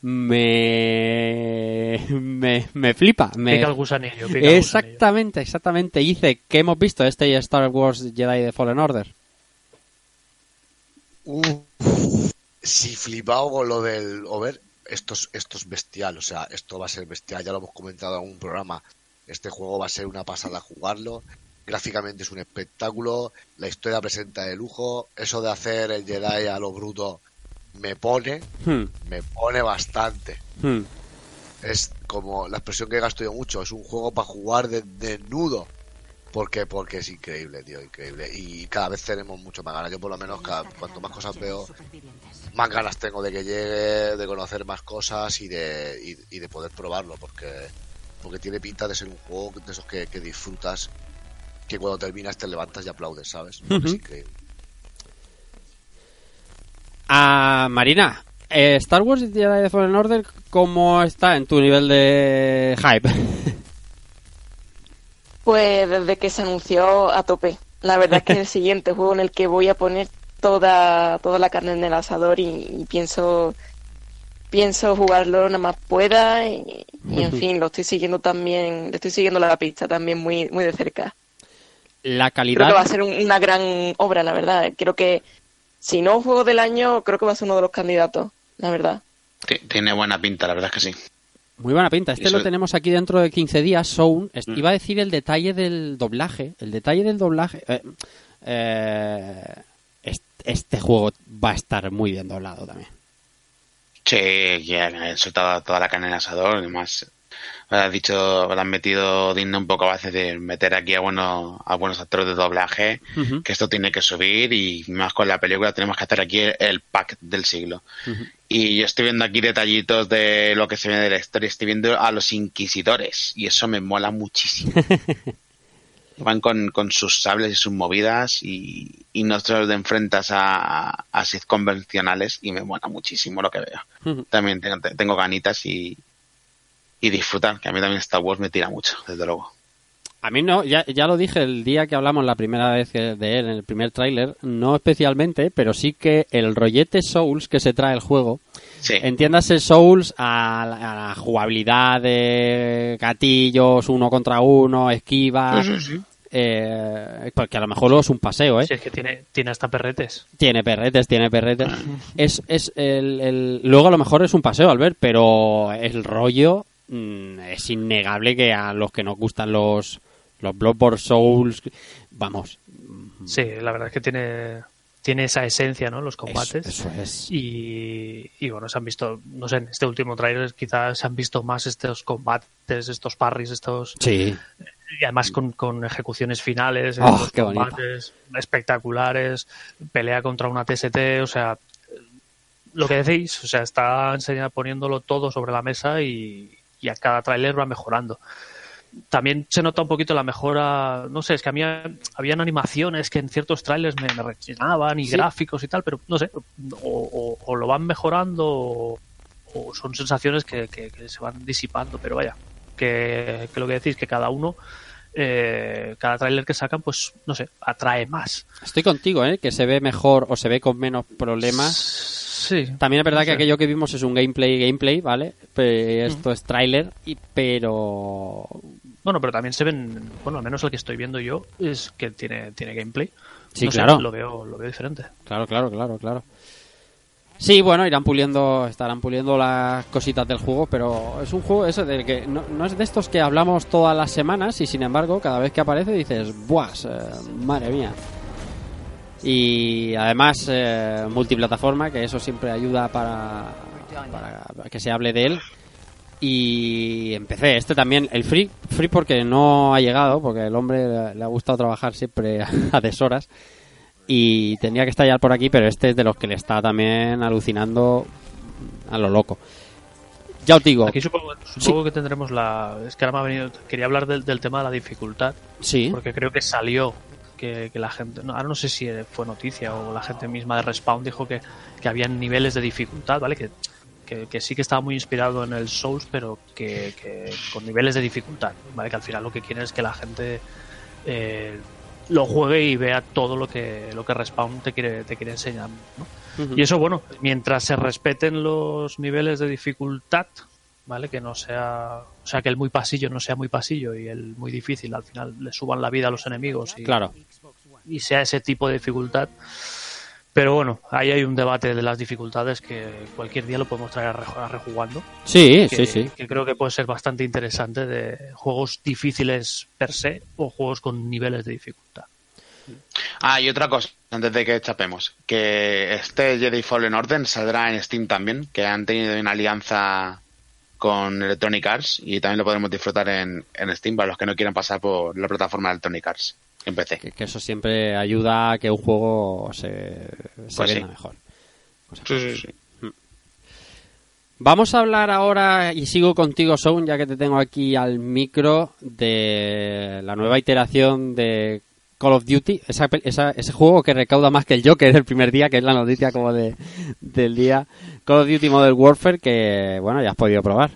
me, me, me flipa. Me... Pica el gusanillo. pica el gusanillo. Exactamente, exactamente. Dice que hemos visto este Star Wars Jedi de Fallen Order. Uf, si flipado con lo del over, esto es, esto es bestial, o sea, esto va a ser bestial, ya lo hemos comentado en un programa, este juego va a ser una pasada jugarlo, gráficamente es un espectáculo, la historia presenta de lujo, eso de hacer el Jedi a lo bruto me pone, Hmm, me pone bastante. hmm. Es como la expresión que gasto yo mucho, es un juego para jugar de- desnudo. Porque, porque es increíble, tío, increíble. Y cada vez tenemos mucho más ganas. Yo por lo menos cada, cuanto más cosas veo, más ganas tengo de que llegue, de conocer más cosas y de, y, y de poder probarlo, porque, porque tiene pinta de ser un juego de esos que, que disfrutas, que cuando terminas te levantas y aplaudes, ¿sabes? Es increíble. Ah, Marina, eh, Star Wars Jedi Fallen Order, ¿cómo está en tu nivel de hype? Pues desde que se anunció a tope. La verdad es que es el siguiente juego en el que voy a poner toda, toda la carne en el asador y, y pienso pienso jugarlo nada más pueda y, y, en fin, lo estoy siguiendo también, le estoy siguiendo la pista también muy, muy de cerca. La Creo que va a calidad... ser un- una gran obra, la verdad. Creo que si no juego del año, creo que va a ser uno de los candidatos, la verdad. Ti- Tiene buena pinta, la verdad es que sí. Muy buena pinta. Este Eso- lo tenemos aquí dentro de 15 días. Sound. Mm. Iba a decir el detalle del doblaje. El detalle del doblaje. eh, eh, est- este juego va a estar muy bien doblado también. Sí, ya han soltado toda la carne en asador. Además, has dicho, le han metido digno un poco a base de meter aquí a, buenos a buenos actores de doblaje, que esto tiene que subir y más con la película tenemos que hacer aquí el, el pack del siglo. Ujú. Y yo estoy viendo aquí detallitos de lo que se ve de la historia. Estoy viendo a los inquisidores y eso me mola muchísimo. Van con, con sus sables y sus movidas y, y no se los enfrentas a, a Sith convencionales y me mola muchísimo lo que veo. También tengo, tengo ganitas y, y disfrutar, que a mí también Star Wars me tira mucho, desde luego. A mí no, ya, ya lo dije el día que hablamos la primera vez que- de él, en el primer tráiler, no especialmente, pero sí que el rollete Souls que se trae el juego, Sí, entiéndase Souls a la, a la jugabilidad de gatillos, uno contra uno, esquiva, Sí, sí, sí. eh, porque a lo mejor luego es un paseo, ¿eh? Si es que tiene, tiene hasta perretes. Tiene perretes, tiene perretes. Es, es el, el- Luego a lo mejor es un paseo al ver, pero el rollo mm, es innegable que a los que nos gustan los, los Bloodborne Souls, vamos. Sí, la verdad es que tiene, tiene esa esencia, ¿no? Los combates. Eso, eso es. Y, y bueno, se han visto, no sé, en este último trailer quizás se han visto más estos combates, estos parries, estos. Sí. Y además con, con ejecuciones finales, Oh, qué combates espectaculares, pelea contra una TST, o sea, lo que decís, o sea, está enseñando, poniéndolo todo sobre la mesa y, y a cada tráiler va mejorando. También se nota un poquito la mejora, no sé, es que a mí habían animaciones que en ciertos trailers me, me rechinaban y Sí. gráficos y tal, pero no sé, o, o- o lo van mejorando o, o son sensaciones que, que- que se van disipando, pero vaya, que, que lo que decís, que cada uno, eh, cada tráiler que sacan, pues no sé, atrae más. Estoy contigo, ¿eh? Que se ve mejor o se ve con menos problemas. Sí. También es verdad que aquello que vimos es un gameplay, gameplay, ¿vale? Esto es tráiler, y- pero... Bueno, pero también se ven, bueno, al menos el que estoy viendo yo es que tiene, tiene gameplay. Sí, No sé, claro. lo veo, lo veo diferente. Claro, claro, claro, claro. Sí, bueno, irán puliendo, estarán puliendo las cositas del juego, pero es un juego eso del que no, no es de estos que hablamos todas las semanas y sin embargo cada vez que aparece dices, ¡buas! eh, madre mía. Y además eh, multiplataforma, que eso siempre ayuda para, para que se hable de él. Y empecé, este también, el free, free porque no ha llegado, porque el hombre le, ha gustado trabajar siempre a deshoras y tendría que estallar por aquí, pero este es de los que le está también alucinando a lo loco. Ya os digo, Aquí supongo, supongo que tendremos la. Es que ahora me ha venido. Quería hablar del, del tema de la dificultad. sí, Porque creo que salió que, que la gente. No, ahora no sé si fue noticia o la gente misma de Respawn dijo que, que había niveles de dificultad, ¿vale? Que, que, que sí que estaba muy inspirado en el Souls, pero que, que con niveles de dificultad, ¿vale? Que al final lo que quieren es que la gente eh, lo juegue y vea todo lo que, lo que Respawn te quiere, te quiere enseñar, ¿no? Y eso, bueno, mientras se respeten los niveles de dificultad, ¿vale? Que no sea. O sea, que el muy pasillo no sea muy pasillo y el muy difícil al final le suban la vida a los enemigos y, claro. y sea ese tipo de dificultad. Pero bueno, ahí hay un debate de las dificultades que cualquier día lo podemos traer a re- a rejugando. Sí, Que, sí, sí. que creo que puede ser bastante interesante de juegos difíciles per se o juegos con niveles de dificultad. Ah, y otra cosa, antes de que chapemos, que este Jedi Fallen Order saldrá en Steam también, que han tenido una alianza con Electronic Arts y también lo podremos disfrutar en, en Steam para los que no quieran pasar por la plataforma de Electronic Arts en PC. Que, que eso siempre ayuda a que un juego se, se Pues venda sí. mejor. Sí, sí, sí. Vamos a hablar ahora, y sigo contigo, Sound, ya que te tengo aquí al micro, de la nueva iteración de Call of Duty, esa- ese juego que recauda más que el Joker el primer día, que es la noticia como de, del día. Call of Duty Modern Warfare, que bueno, ya has podido probar.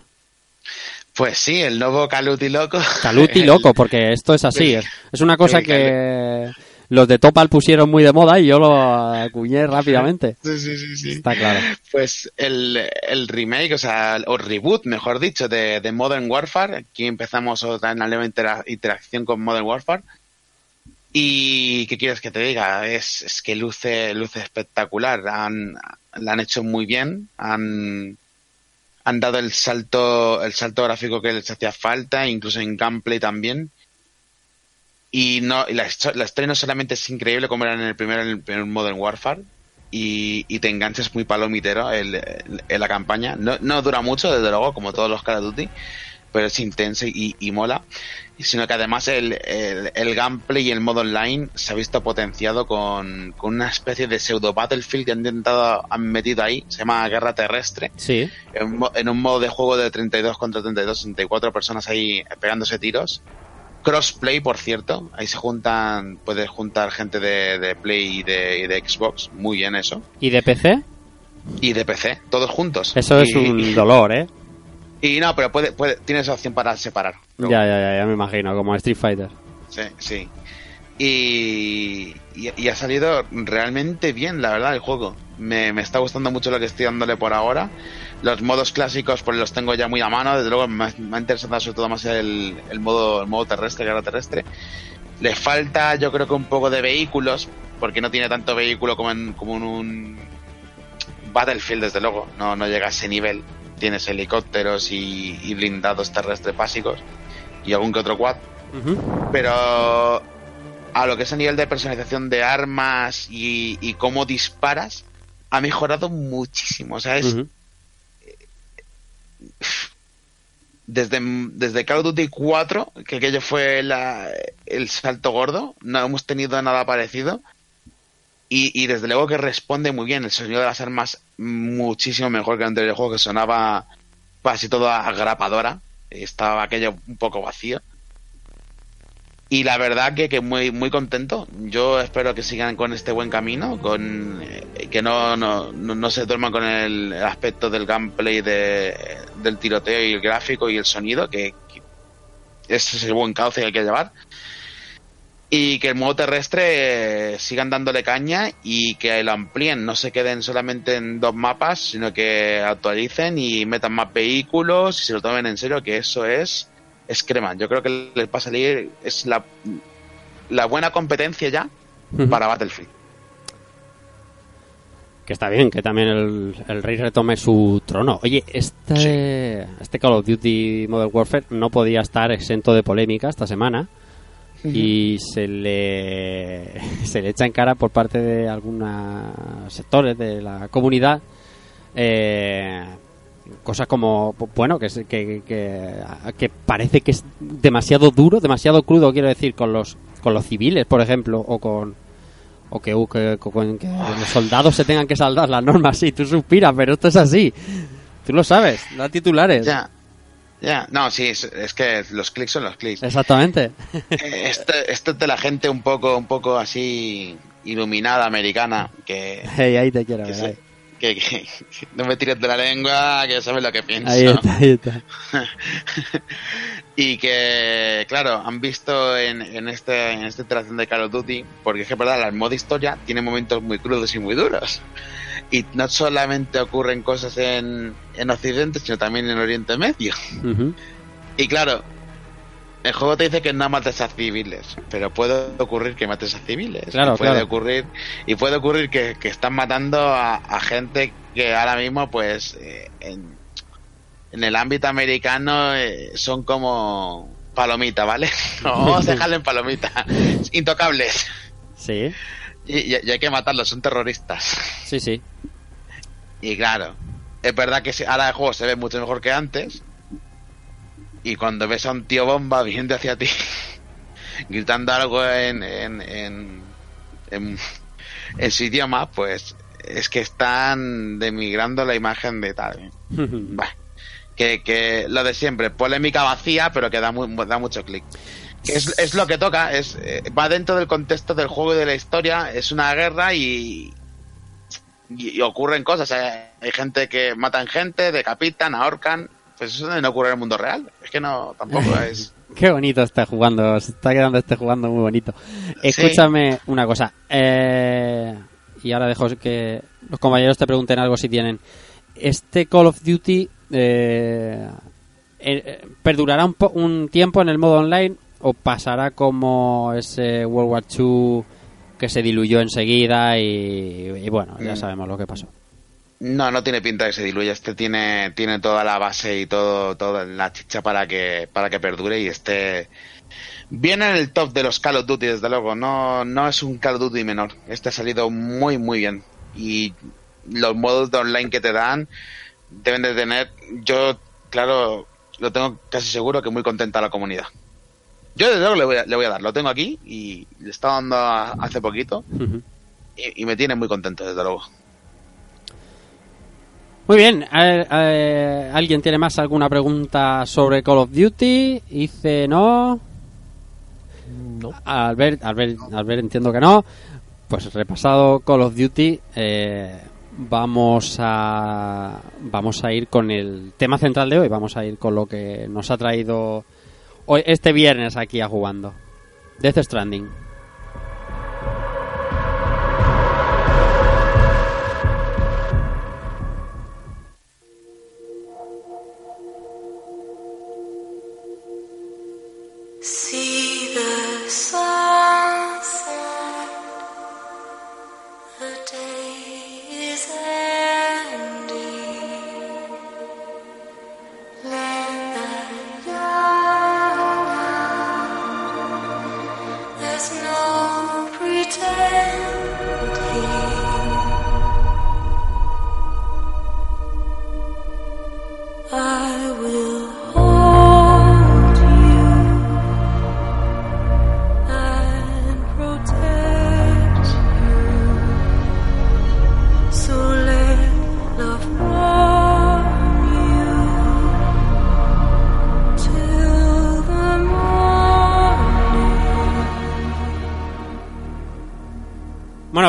Pues sí, el nuevo Caluti loco. Caluti El- loco, porque esto es así. Es, es una cosa que los de Topal pusieron muy de moda y yo lo acuñé rápidamente. Sí, sí, sí, sí. Está claro. Pues el, el remake, o sea, o reboot, mejor dicho, de, de Modern Warfare. Aquí empezamos otra una intera- interacción con Modern Warfare. Y qué quieres que te diga, es, es que luce, luce espectacular. Han, la han hecho muy bien, han, han dado el salto, el salto gráfico que les hacía falta, incluso en gameplay también. Y no, y la, la historia no solamente es increíble como era en el primer, en el primer Modern Warfare, y, y te enganchas muy palomitero en la campaña. No, no dura mucho, desde luego, como todos los Call of Duty, pero es intenso y, y mola. Sino que además el, el, el gameplay y el modo online se ha visto potenciado con, con una especie de pseudo Battlefield que han intentado, han metido ahí, se llama Guerra Terrestre, Sí. en, en un modo de juego de 32 contra 32, 64 personas ahí pegándose tiros. Crossplay, por cierto, ahí se juntan, puedes juntar gente de, de Play y de, y de Xbox, muy bien eso. ¿Y de PC? Y de PC, todos juntos. Eso es Y- un dolor, ¿eh? Y no, pero puede, puede, tienes opción para separar. Ya, ya, ya, ya me imagino, como Street Fighter. Sí, sí. Y, y, y ha salido realmente bien, la verdad, el juego. Me, me está gustando mucho lo que estoy dándole por ahora. Los modos clásicos pues los tengo ya muy a mano. Desde luego me, ha- me ha interesado sobre todo más el, el modo el modo terrestre, guerra terrestre. Le falta yo creo que un poco de vehículos, porque no tiene tanto vehículo como en, como en un Battlefield, desde luego. No, no llega a ese nivel. Tienes helicópteros y, y blindados terrestres básicos y algún que otro quad pero a lo que es a nivel de personalización de armas y, y cómo disparas, ha mejorado muchísimo. O sea, es desde, desde Call of Duty 4, que aquello fue la- el salto gordo, no hemos tenido nada parecido. Y, y desde luego que responde muy bien. El sonido de las armas muchísimo mejor que el anterior juego que sonaba casi todo a grapadora estaba aquello un poco vacío. Y la verdad que, que muy muy contento. Yo espero que sigan con este buen camino con eh, que no, no, no, se duerman con el, el aspecto del gameplay de, del tiroteo y el gráfico y el sonido que, que ese es el buen cauce que hay que llevar y que el modo terrestre eh, sigan dándole caña y que lo amplíen, no se queden solamente en dos mapas, sino que actualicen y metan más vehículos y se lo tomen en serio, que eso es, es crema. Yo creo que les va a salir, es la, la buena competencia ya para Battlefield. Que está bien, que también el, el rey retome su trono. Oye, este, este Call of Duty Modern Warfare no podía estar exento de polémica esta semana. Y se le, se le echa en cara por parte de algunos sectores de la comunidad eh, cosas como, bueno, que, que, que, que parece que es demasiado duro, demasiado crudo, quiero decir, con los, con los civiles, por ejemplo, o con, o que, que, con- que los soldados se tengan que saldar las normas. Sí, tú suspiras, pero esto es así. Tú lo sabes, da titulares. Ya, ya, no, sí, es, es que los clics son los clics. Exactamente. Eh, Esto, esto es de la gente un poco, un poco así iluminada americana que, Hey, ahí te quiero que, ver. se- ahí. que- no me tires de la lengua, que sabes lo que pienso. Ahí está, ahí está. y que, claro, han visto en, en, este, en esta iteración de Call of Duty, porque es que, verdad, el modo historia tiene momentos muy crudos y muy duros. Y no solamente ocurren cosas en, en Occidente, sino también en Oriente Medio. Y claro, el juego te dice que no mates a civiles, pero puede ocurrir que mates a civiles. Claro, y puede claro. ocurrir Y puede ocurrir que, que están matando a, a gente que ahora mismo, pues, eh, en, en el ámbito americano eh, son como palomita, ¿vale? Vamos a dejarle en palomita. Intocables. Sí, Y, y- y hay que matarlos, son terroristas. sí, sí. Y claro, es verdad que ahora el juego se ve mucho mejor que antes. Y cuando ves a un tío bomba viniendo hacia ti, gritando algo en, en, en, en, en su idioma, pues es que están demigrando la imagen de tal. Bah, que, que lo de siempre, polémica vacía, pero que da, muy, da mucho clic. Es, es lo que toca, es eh, va dentro del contexto del juego y de la historia, es una guerra y, y, y ocurren cosas. eh. Hay gente que matan gente, decapitan, ahorcan. Pues eso no ocurre en el mundo real. Es que no, tampoco es. Qué bonito está jugando, se está quedando este jugando muy bonito. Escúchame una cosa, eh, y ahora dejo que los compañeros te pregunten algo si tienen. Este Call of Duty eh, eh, perdurará un, po- un tiempo en el modo online o pasará como ese World War II que se diluyó enseguida y, y bueno, ya Mm. sabemos lo que pasó. No, no tiene pinta de que se diluya. Este tiene, tiene toda la base y todo, toda la chicha para que, para que perdure y esté bien en el top de los Call of Duty, desde luego. No, no es un Call of Duty menor. Este ha salido muy, muy bien. Y los modos de online que te dan deben de tener, yo, claro, lo tengo casi seguro que muy contenta la comunidad. Yo desde luego le voy a, le voy a dar, lo tengo aquí y le estaba dando a- hace poquito y, y me tiene muy contento desde luego. Muy bien, a ver, eh, ¿alguien tiene más alguna pregunta sobre Call of Duty? Dice no. No. Albert, Albert, Albert entiendo que no. Pues repasado Call of Duty, eh, vamos a vamos a ir con el tema central de hoy. Vamos a ir con lo que nos ha traído hoy este viernes aquí a jugando. Death Stranding. pretend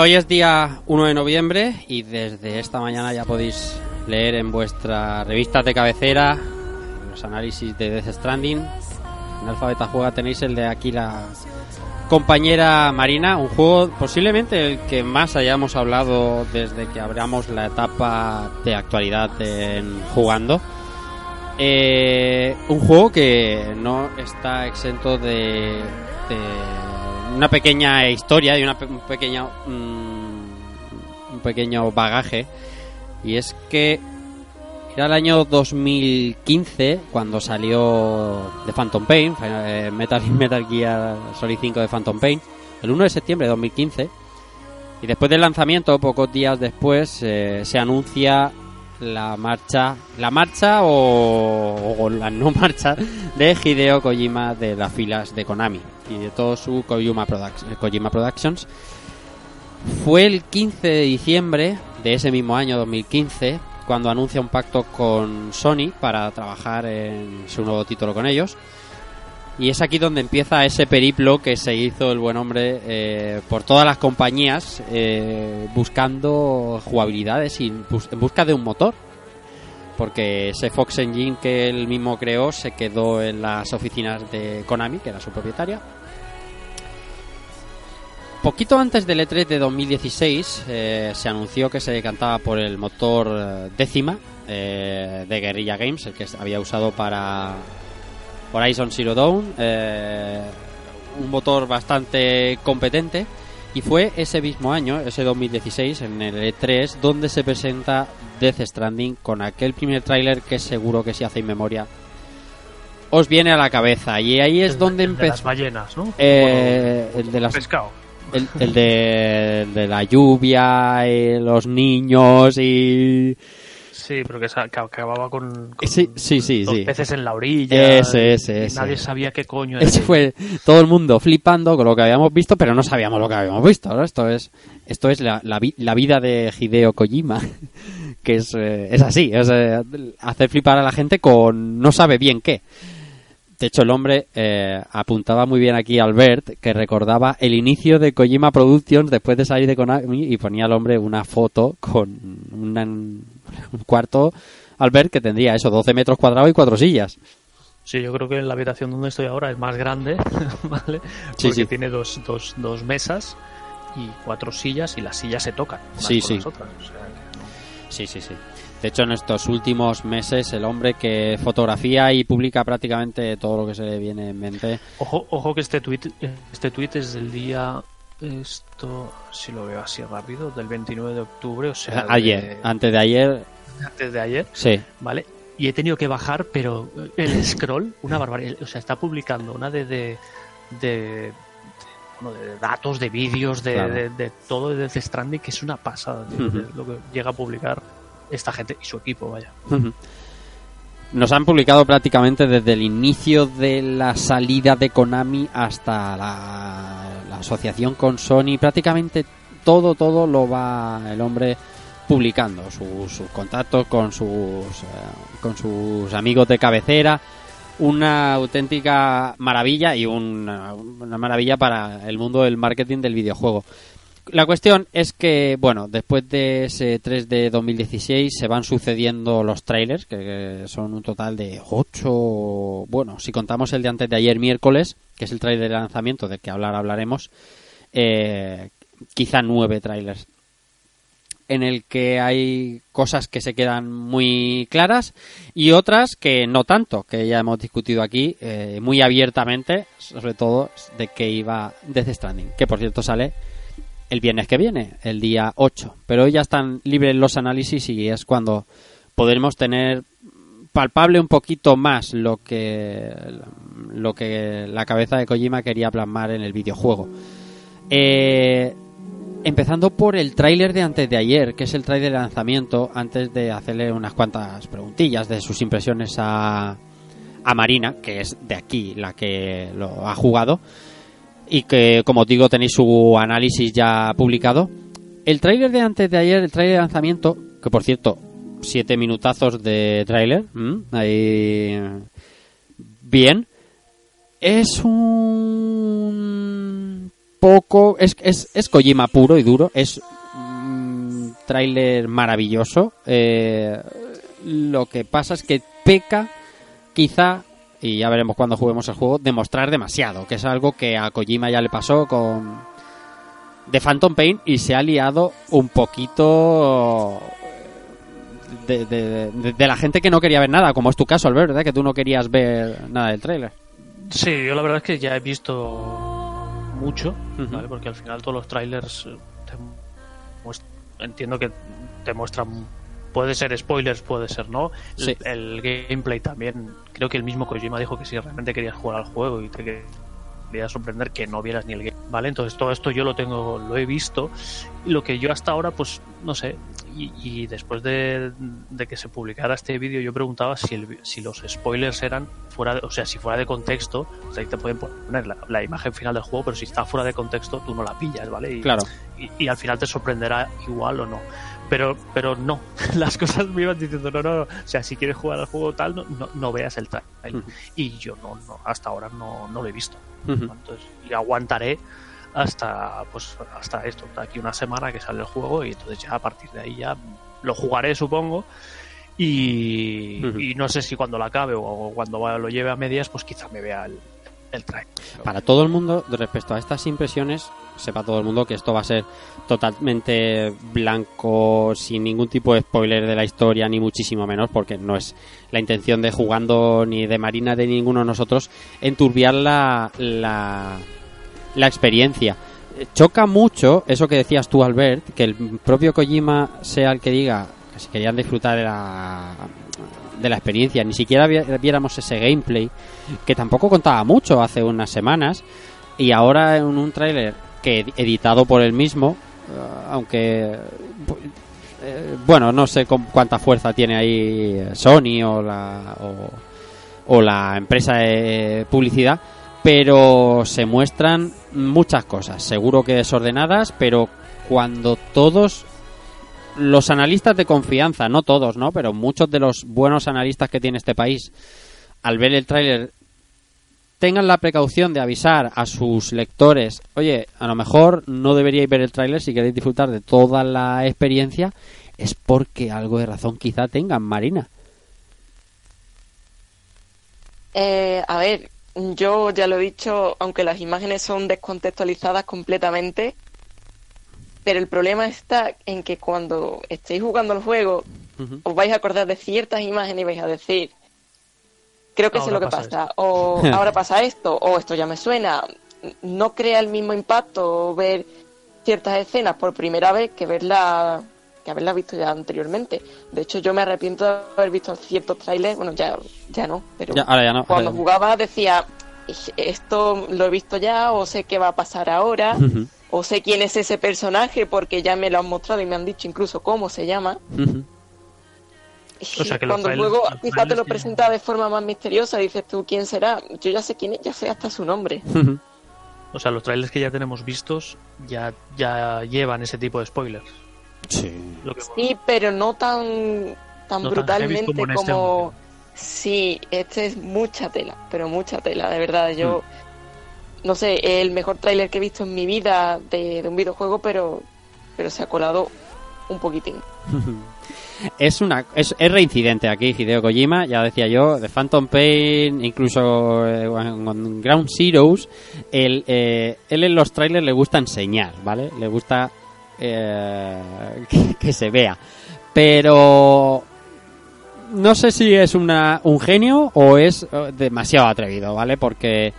hoy es día 1 de noviembre y desde esta mañana ya podéis leer en vuestras revistas de cabecera los análisis de Death Stranding, en Alfa Beta Juega tenéis el de aquí la compañera Marina, un juego posiblemente el que más hayamos hablado desde que abramos la etapa de actualidad en jugando. Eh, un juego que no está exento de una pequeña historia y una un pequeño mm, un pequeño bagaje y es que era el año 2015 cuando salió The Phantom Pain, eh, Metal, Metal Gear Solid 5 de Phantom Pain, el 1 de septiembre de 2015. Y después del lanzamiento, pocos días después, eh, se anuncia la marcha, la marcha o, o la no marcha de Hideo Kojima de las filas de Konami y de todo su Kojima, Produc- Kojima Productions. Fue el 15 de diciembre de ese mismo año 2015 cuando anuncia un pacto con Sony para trabajar en su nuevo título con ellos. Y es aquí donde empieza ese periplo que se hizo el buen hombre eh, por todas las compañías eh, buscando jugabilidades y en busca de un motor. Porque ese Fox Engine que él mismo creó se quedó en las oficinas de Konami, que era su propietaria. Poquito antes del E3 de 2016 eh, se anunció que se decantaba por el motor eh, décima eh, de Guerrilla Games, el que había usado para Horizon Zero Dawn, eh, un motor bastante competente. Y fue ese mismo año, ese 2016, en el E3, donde se presenta Death Stranding con aquel primer tráiler que seguro que si hacéis memoria os viene a la cabeza. Y ahí es donde de las empezó. ballenas, ¿no? Eh, el de las Pescado. El, el de, el de la lluvia, y los niños y... Sí, pero que, acababa con, con Sí, sí, sí, los peces en la orilla. Ese, ese, ese. Nadie sabía qué coño era. Ese fue todo el mundo flipando con lo que habíamos visto, pero no sabíamos lo que habíamos visto. ¿no? Esto es, esto es la, la, la vida de Hideo Kojima, que es, eh, es así, es eh, hacer flipar a la gente con no sabe bien qué. De hecho, el hombre eh, apuntaba muy bien aquí Albert, que recordaba el inicio de Kojima Productions después de salir de Konami y ponía al hombre una foto con una- un cuarto, Albert, que tendría eso, 12 metros cuadrados y cuatro sillas. Sí, yo creo que la habitación donde estoy ahora es más grande, ¿vale? Sí, Porque sí. tiene dos, dos, dos mesas y cuatro sillas y las sillas se tocan. unas Sí, con sí. las otras, o sea Sí, sí, sí. De hecho, en estos últimos meses, el hombre que fotografía y publica prácticamente todo lo que se le viene en mente. Ojo, ojo que este tweet, este tweet es del día, esto, si lo veo así rápido, del 29 de octubre, o sea, ayer, de- antes de ayer, antes de ayer, sí. ¿vale? Y he tenido que bajar, pero el scroll, una barbaridad. O sea, está publicando una de. de, de, bueno, de datos, de vídeos, de, Claro. de, de todo de Death Stranding, que es una pasada, tío, Ujú. de lo que llega a publicar esta gente y su equipo, vaya. Nos han publicado prácticamente desde el inicio de la salida de Konami hasta la, la asociación con Sony. Prácticamente todo, todo lo va el hombre publicando. Sus, sus contactos con sus, eh, con sus amigos de cabecera. Una auténtica maravilla y una, una maravilla para el mundo del marketing del videojuego. La cuestión es que, bueno, después de ese 3 de 2016 se van sucediendo los trailers, que, son un total de 8, bueno, si contamos el de antes de ayer miércoles, que es el trailer de lanzamiento del que hablar hablaremos, eh, quizá 9 trailers en el que hay cosas que se quedan muy claras y otras que no tanto, que ya hemos discutido aquí eh, muy abiertamente, sobre todo de que iba Death Stranding, que por cierto sale el viernes que viene, el día 8. Pero hoy ya están libres los análisis y es cuando podremos tener palpable un poquito más lo que lo que la cabeza de Kojima quería plasmar en el videojuego. Eh, empezando por el tráiler de antes de ayer, que es el tráiler de lanzamiento, antes de hacerle unas cuantas preguntillas de sus impresiones a, a Marina, que es de aquí la que lo ha jugado y que como os digo tenéis su análisis ya publicado. El tráiler de antes de ayer, el tráiler de lanzamiento, que por cierto, siete minutazos de tráiler, ahí bien, es un poco, es, es, es Kojima puro y duro, es un tráiler maravilloso. eh, lo que pasa es que peca quizá y ya veremos cuando juguemos el juego, demostrar demasiado, que es algo que a Kojima ya le pasó con The Phantom Pain y se ha liado un poquito de, de- de- de la gente que no quería ver nada, como es tu caso, Albert, ¿verdad? Que tú no querías ver nada del tráiler. Sí, yo la verdad es que ya he visto mucho. ¿vale? Porque al final todos los trailers eh, te entiendo que te muestran puede ser spoilers, puede ser no. El, gameplay también, creo que el mismo Kojima dijo que si realmente querías jugar al juego y te quería sorprender que no vieras ni el game, ¿vale? Entonces todo esto yo lo tengo, lo he visto y lo que yo hasta ahora pues no sé, y, y después de, de que se publicara este vídeo yo preguntaba si, el, si los spoilers eran fuera de, o sea, si fuera de contexto, o sea, ahí te pueden poner la, la imagen final del juego, pero si está fuera de contexto tú no la pillas, ¿vale? Y, Claro. y, y al final te sorprenderá igual o no. Pero, pero no, las cosas me iban diciendo, no, no, no, o sea, si quieres jugar al juego tal, no, no, no veas el trailer. Y yo no, no, hasta ahora no, no lo he visto. Entonces, y aguantaré hasta pues hasta esto, hasta aquí una semana que sale el juego y entonces ya a partir de ahí ya lo jugaré supongo. Y, y no sé si cuando lo acabe o cuando va- lo lleve a medias pues quizá me vea el, Para todo el mundo, respecto a estas impresiones, sepa todo el mundo que esto va a ser totalmente blanco, sin ningún tipo de spoiler de la historia, ni muchísimo menos, porque no es la intención de jugando ni de Marina de ninguno de nosotros enturbiar la, la, la experiencia. Choca mucho eso que decías tú, Albert, que el propio Kojima sea el que diga que si querían disfrutar de la, de la experiencia, ni siquiera vi- viéramos ese gameplay, que tampoco contaba mucho hace unas semanas, y ahora en un tráiler que ed- editado por él mismo, eh, aunque eh, bueno, no sé con cuánta fuerza tiene ahí eh, Sony o la o, o la empresa de publicidad, pero se muestran muchas cosas, seguro que desordenadas, pero cuando todos los analistas de confianza, no todos, ¿no? Pero muchos de los buenos analistas que tiene este país, al ver el tráiler, tengan la precaución de avisar a sus lectores, oye, a lo mejor no deberíais ver el tráiler si queréis disfrutar de toda la experiencia, es porque algo de razón quizá tengan, Marina. Eh, a ver, yo ya lo he dicho, aunque las imágenes son descontextualizadas completamente, pero el problema está en que cuando estéis jugando el juego os vais a acordar de ciertas imágenes y vais a decir, creo que sé Ahora lo que pasa pasa, o ahora pasa esto, o esto ya me suena. No crea el mismo impacto ver ciertas escenas por primera vez que verla que haberla visto ya anteriormente. De hecho, yo me arrepiento de haber visto ciertos trailers, bueno, ya, ya no, pero Ya, ahora ya no. ahora cuando jugaba decía, esto lo he visto ya, o sé qué va a pasar ahora, o sé quién es ese personaje porque ya me lo han mostrado y me han dicho incluso cómo se llama. ujú. O sea que los Cuando el trailers- juego quizá te lo presenta de forma más misteriosa, dices tú quién será. Yo ya sé quién es, ya sé hasta su nombre. O sea, los trailers que ya tenemos vistos ya, ya llevan ese tipo de spoilers. Sí. Lo que- Sí, pero no tan, tan No brutalmente como este como... sí, este es mucha tela, pero mucha tela, de verdad. Yo, Hmm. No sé, el mejor tráiler que he visto en mi vida de, un videojuego, pero, pero se ha colado un poquitín. Es una es, es reincidente aquí Hideo Kojima, ya decía yo, de Phantom Pain, incluso eh, Ground Zeroes, él, eh, él en los trailers le gusta enseñar, ¿vale? Le gusta eh, que, que se vea. Pero no sé si es una, un genio o es eh, demasiado atrevido, ¿vale? Porque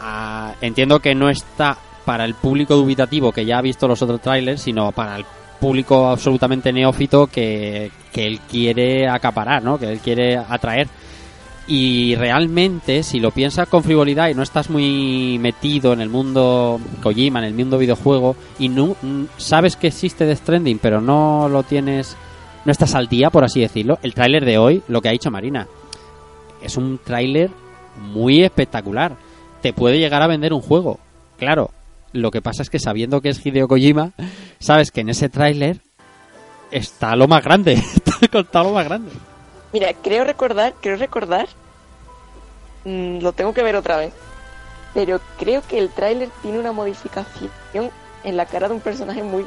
ah, entiendo que no está para el público dubitativo que ya ha visto los otros trailers, sino para el público absolutamente neófito que, que él quiere acaparar, ¿no? Que él quiere atraer. Y realmente, si lo piensas con frivolidad y no estás muy metido en el mundo Kojima, en el mundo videojuego, y no sabes que existe Death Stranding, pero no lo tienes, no estás al día, por así decirlo, el tráiler de hoy, lo que ha dicho Marina, es un tráiler muy espectacular. Te puede llegar a vender un juego, claro. Lo que pasa es que sabiendo que es Hideo Kojima, sabes que en ese tráiler está lo más grande, está contado lo más grande. Mira, creo recordar, creo recordar, mm, lo tengo que ver otra vez, pero creo que el tráiler tiene una modificación en la cara de un personaje muy,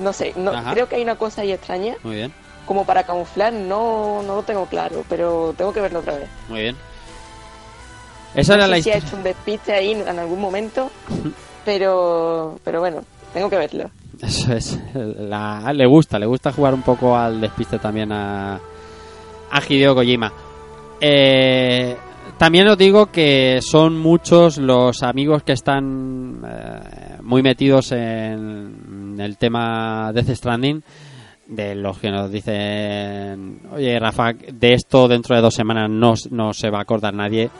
no sé, no, Ajá. creo que hay una cosa ahí extraña, Muy bien, como para camuflar, no, no lo tengo claro, pero tengo que verlo otra vez. muy bien. Esa no era sé la si ha hecho un despiste ahí en algún momento, pero, pero bueno, tengo que verlo. Eso es. La- le gusta, le gusta jugar un poco al despiste también a, a Hideo Kojima. Eh, también os digo que son muchos los amigos que están eh, muy metidos en el tema Death Stranding. De los que nos dicen, oye Rafa, de esto dentro de dos semanas no, no se va a acordar nadie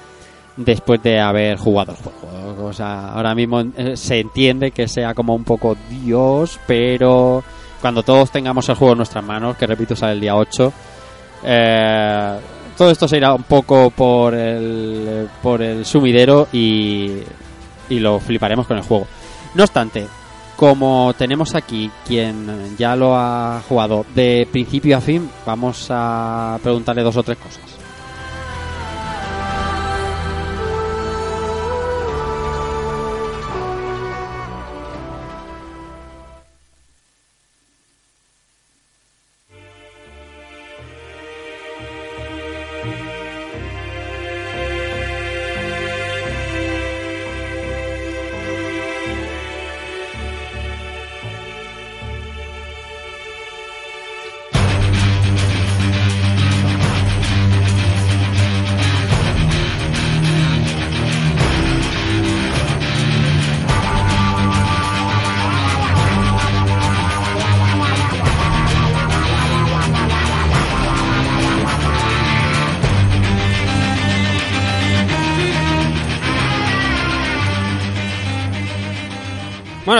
después de haber jugado el juego. O sea, ahora mismo eh, se entiende que sea como un poco Dios, pero cuando todos tengamos el juego en nuestras manos, que repito, sale el día 8, eh, todo esto se irá un poco por el, por el sumidero y, y lo fliparemos con el juego. No obstante, como tenemos aquí quien ya lo ha jugado de principio a fin, vamos a preguntarle dos o tres cosas.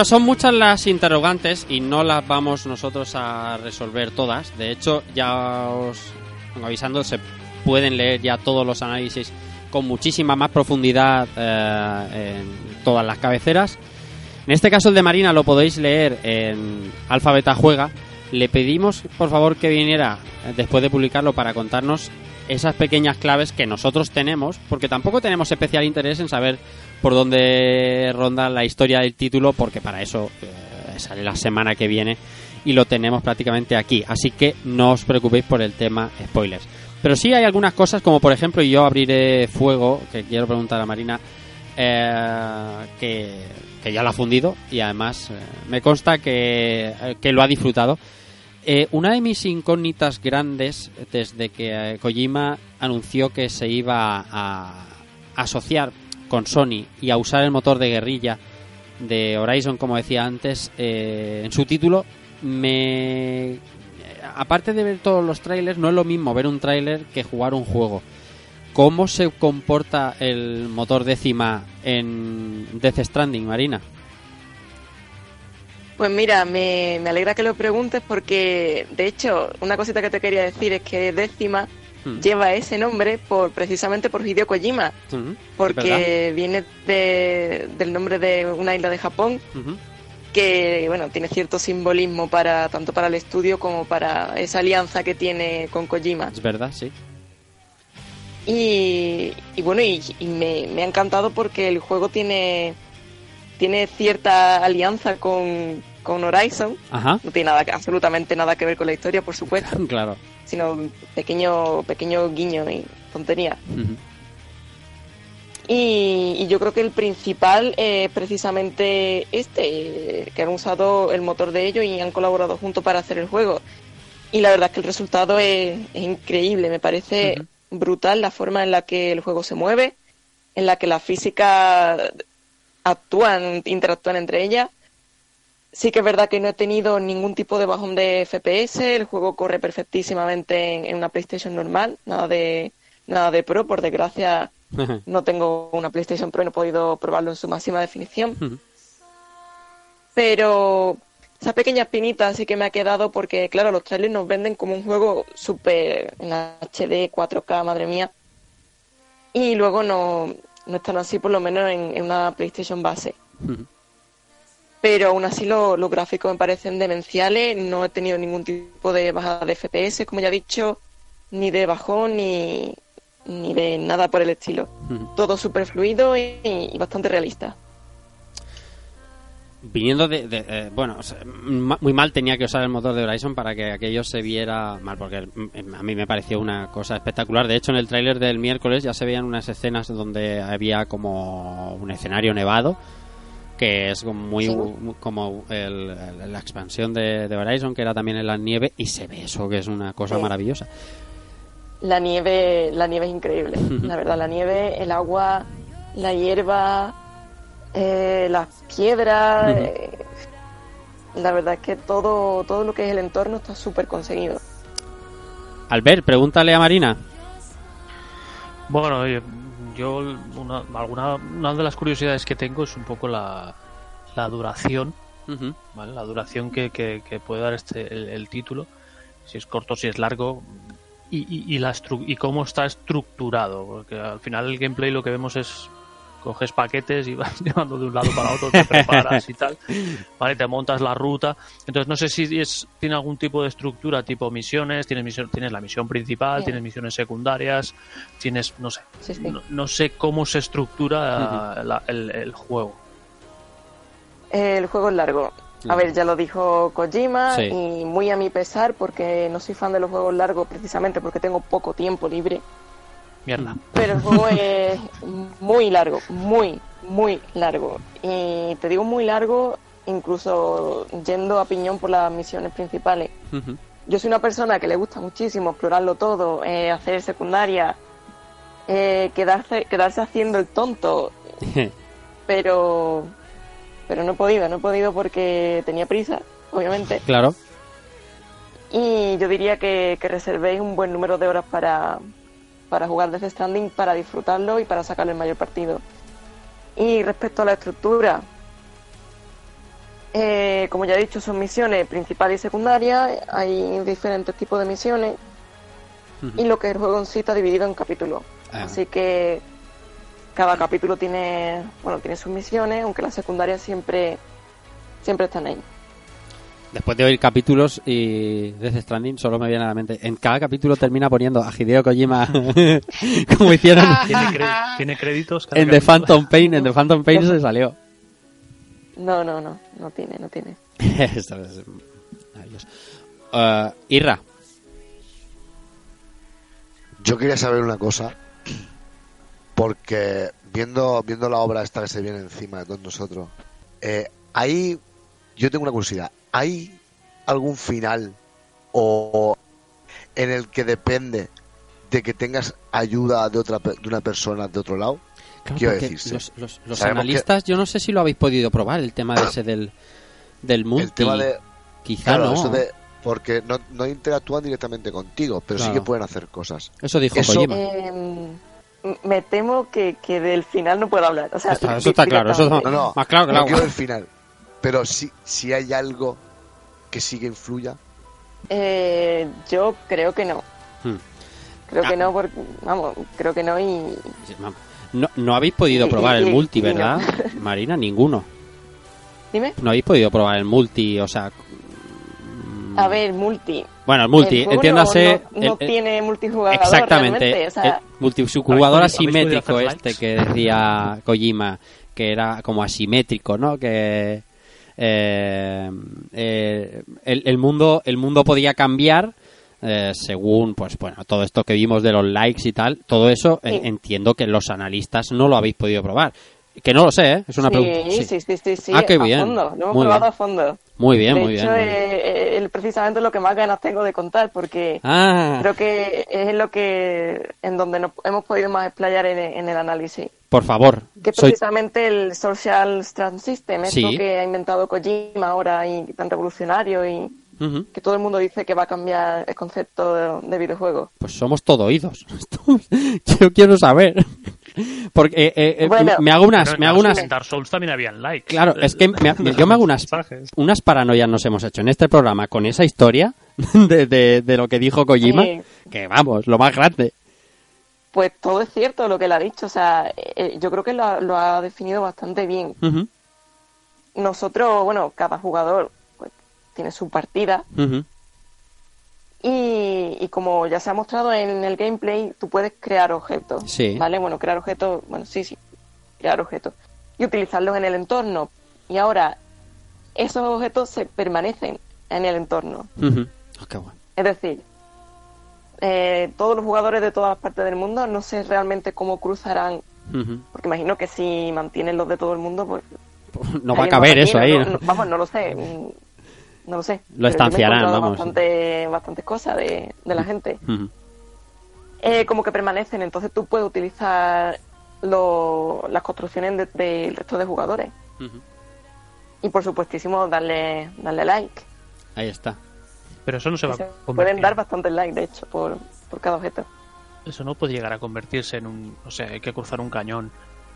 Son muchas las interrogantes y no las vamos nosotros a resolver todas. De hecho, ya os avisando, se pueden leer ya todos los análisis con muchísima más profundidad eh, en todas las cabeceras. En este caso el de Marina lo podéis leer en Alfa Beta Juega. Le pedimos por favor que viniera eh, después de publicarlo para contarnos esas pequeñas claves que nosotros tenemos, porque tampoco tenemos especial interés en saber por dónde ronda la historia del título, porque para eso eh, sale la semana que viene y lo tenemos prácticamente aquí. Así que no os preocupéis por el tema spoilers. Pero sí hay algunas cosas, como por ejemplo, y yo abriré fuego, que quiero preguntar a Marina, eh, que, ya lo ha fundido y además eh, me consta que, que lo ha disfrutado. Eh, una de mis incógnitas grandes desde que eh, Kojima anunció que se iba a, a asociar con Sony y a usar el motor de guerrilla de Horizon, como decía antes, eh, en su título, me aparte de ver todos los trailers, no es lo mismo ver un trailer que jugar un juego. ¿Cómo se comporta el motor décima en Death Stranding, Marina? Pues mira, me, me alegra que lo preguntes porque, de hecho, una cosita que te quería decir es que décima Hmm. lleva ese nombre por precisamente por Hideo Kojima, Ujú, ¿es verdad? porque viene de- del nombre de una isla de Japón Ujú. que, bueno, tiene cierto simbolismo para tanto para el estudio como para esa alianza que tiene con Kojima. Es verdad, sí. Y, y bueno, y, y me, me ha encantado porque el juego tiene, tiene cierta alianza con, con Horizon. Ajá. No tiene nada, absolutamente nada que ver con la historia, por supuesto, Claro. sino pequeño, pequeño guiño y tontería. Y, y yo creo que el principal es precisamente este, que han usado el motor de ellos y han colaborado juntos para hacer el juego. Y la verdad es que el resultado es, es increíble, me parece brutal la forma en la que el juego se mueve, en la que las físicas actúan, interactúan entre ellas. Sí que es verdad que no he tenido ningún tipo de bajón de FPS, el juego corre perfectísimamente en, en una PlayStation normal, nada de nada de Pro, por desgracia no tengo una PlayStation Pro y no he podido probarlo en su máxima definición. Pero esa pequeña espinita sí que me ha quedado porque, claro, los trailers nos venden como un juego súper en HD, 4K, madre mía. Y luego no, no están así, por lo menos en, en una PlayStation base. Pero aún así lo- los gráficos me parecen demenciales. No he tenido ningún tipo de bajada de FPS, como ya he dicho, ni de bajón, ni, ni de nada por el estilo. Todo súper fluido y, y bastante realista. viniendo de, de- eh, bueno, o sea, ma- muy mal tenía que usar el motor de Horizon para que aquello se viera mal, porque mm, a mí me pareció una cosa espectacular. De hecho, en el tráiler del miércoles ya se veían unas escenas donde había como un escenario nevado, que es como muy Sí. muy- como el- el- la expansión de, de Horizon, que era también en la nieve, y se ve eso, que es una cosa Sí. maravillosa. La nieve, la nieve es increíble. La verdad, la nieve, el agua, la hierba, eh, las piedras. Eh, la verdad es que todo, todo lo que es el entorno está súper conseguido. Albert, pregúntale a Marina. Bueno, yo una, alguna, una de las curiosidades que tengo es un poco la, la duración. ¿vale? La duración que, que- que puede dar este el, el título, si es corto, si es largo y, y, y la y cómo está estructurado, porque al final el gameplay lo que vemos es coges paquetes y vas llevando de un lado para otro, te preparas y tal, vale, te montas la ruta. Entonces no sé si es tiene algún tipo de estructura, tipo misiones, tienes misión, tienes la misión principal, Sí. tienes misiones secundarias, tienes, no sé, Sí, sí. no, no sé cómo se estructura la- el, el juego. El juego es largo. A ver, ya lo dijo Kojima Sí. y muy a mi pesar porque no soy fan de los juegos largos precisamente porque tengo poco tiempo libre. Mierda. Pero el juego es muy largo, muy, muy largo. Y te digo muy largo, incluso yendo a piñón por las misiones principales. Yo soy una persona que le gusta muchísimo explorarlo todo, eh, hacer secundaria, eh, quedarse, quedarse haciendo el tonto, pero, pero no he podido, no he podido porque tenía prisa, obviamente. claro. Y yo diría que, que reservéis un buen número de horas para, para jugar Death Stranding, para disfrutarlo y para sacarle el mayor partido. Y respecto a la estructura, eh, como ya he dicho, son misiones principales y secundarias, hay diferentes tipos de misiones y lo que el juego en sí está dividido en capítulos. Ah. Así que cada capítulo tiene, bueno, tiene sus misiones, aunque las secundarias siempre, siempre están ahí. Después de oír capítulos y Death Stranding, solo me viene a la mente. En cada capítulo termina poniendo a Hideo Kojima, como hicieron ¿Tiene, créditos? cada en The? Phantom Pain. En The Phantom Pain se salió. No, no, no, no tiene, no tiene. Esto es maravilloso. Eh, Irra, Yo quería saber una cosa, porque viendo, viendo la obra esta que se viene encima de todos nosotros, eh, hay, yo tengo una curiosidad, ¿hay algún final o en el que depende de que tengas ayuda de otra pe- de una persona de otro lado? Claro, Quiero decirse, los, los- los analistas, yo no sé si lo habéis podido probar, el tema de ese del, del multi. el tema de Quizá claro, no. eso de porque no, no interactúan directamente contigo, pero sí que pueden hacer cosas. Eso dijo Eso- Kojima. Eh, me temo que, que del final no puedo hablar. O sea, Está- eso está claro, eso. No, no, Más claro que no quiero el final, pero si si hay algo que sí que influya, Eh, yo creo que no. Hmm. Creo Ah. que no, porque, vamos, creo que no y... No, no habéis podido probar y- el multi, no. ¿verdad? Marina, ninguno. Dime. No habéis podido probar el multi, o sea... mm, A ver, multi. Bueno, el multi, El entiéndase... No, no- no el- el- tiene multijugador Exactamente, realmente, o sea, el multijugador ¿Habéis podido- habéis asimétrico este que decía Kojima, que era como asimétrico, ¿no? Que eh, eh, el, el mundo el mundo podía cambiar eh, según pues bueno todo esto que vimos de los likes y tal, todo eso eh, Sí. entiendo que los analistas no lo habéis podido probar. Que no lo sé, ¿eh? es una sí, pregunta. sí. sí, sí, sí, sí, Ah, qué a bien. fondo, lo hemos Muy probado bien. a fondo. Muy bien, de muy hecho, bien. muy bien. eh, eh, precisamente lo que más ganas tengo de contar, porque Ah, creo que es lo que en donde nos hemos podido más explayar en, en el análisis. por favor, Que es soy precisamente el Social Strand System, esto Sí. que ha inventado Kojima ahora y tan revolucionario y Ujú. que todo el mundo dice que va a cambiar el concepto de, de videojuegos. Pues somos todo oídos. Yo quiero saber. Porque eh, eh, eh, Bueno. me hago unas, me hago unas, En Dark Souls también habían likes. claro, es que me- me- yo me hago unas, unas paranoias nos hemos hecho en este programa con esa historia de, de, de lo que dijo Kojima, Sí. que vamos, lo más grande. Pues todo es cierto lo que él ha dicho, o sea, eh, yo creo que lo, ha- lo ha definido bastante bien. Nosotros, bueno, cada jugador pues, tiene su partida ujú. Y, y como ya se ha mostrado en el gameplay, tú puedes crear objetos. Sí. ¿Vale? Bueno, crear objetos, bueno, sí, sí, crear objetos. Y utilizarlos en el entorno. Y ahora, esos objetos se permanecen en el entorno. Ujú. Oh, qué guay. Es decir, eh, todos los jugadores de todas las partes del mundo no sé realmente cómo cruzarán, porque imagino que si mantienen los de todo el mundo, pues... No va a caber eso ahí. no- ¿no? no- vamos, no lo sé. No lo sé. Lo estanciarán, vamos. Bastante, bastantes cosas de, de la gente. Eh, como que permanecen, entonces tú puedes utilizar lo- las construcciones de- del resto de jugadores. Y por supuestísimo darle, darle like. Ahí está. Pero eso no se va Se a pueden dar bastantes likes, de hecho, por, por cada objeto. Eso no puede llegar a convertirse en un. O sea, hay que cruzar un cañón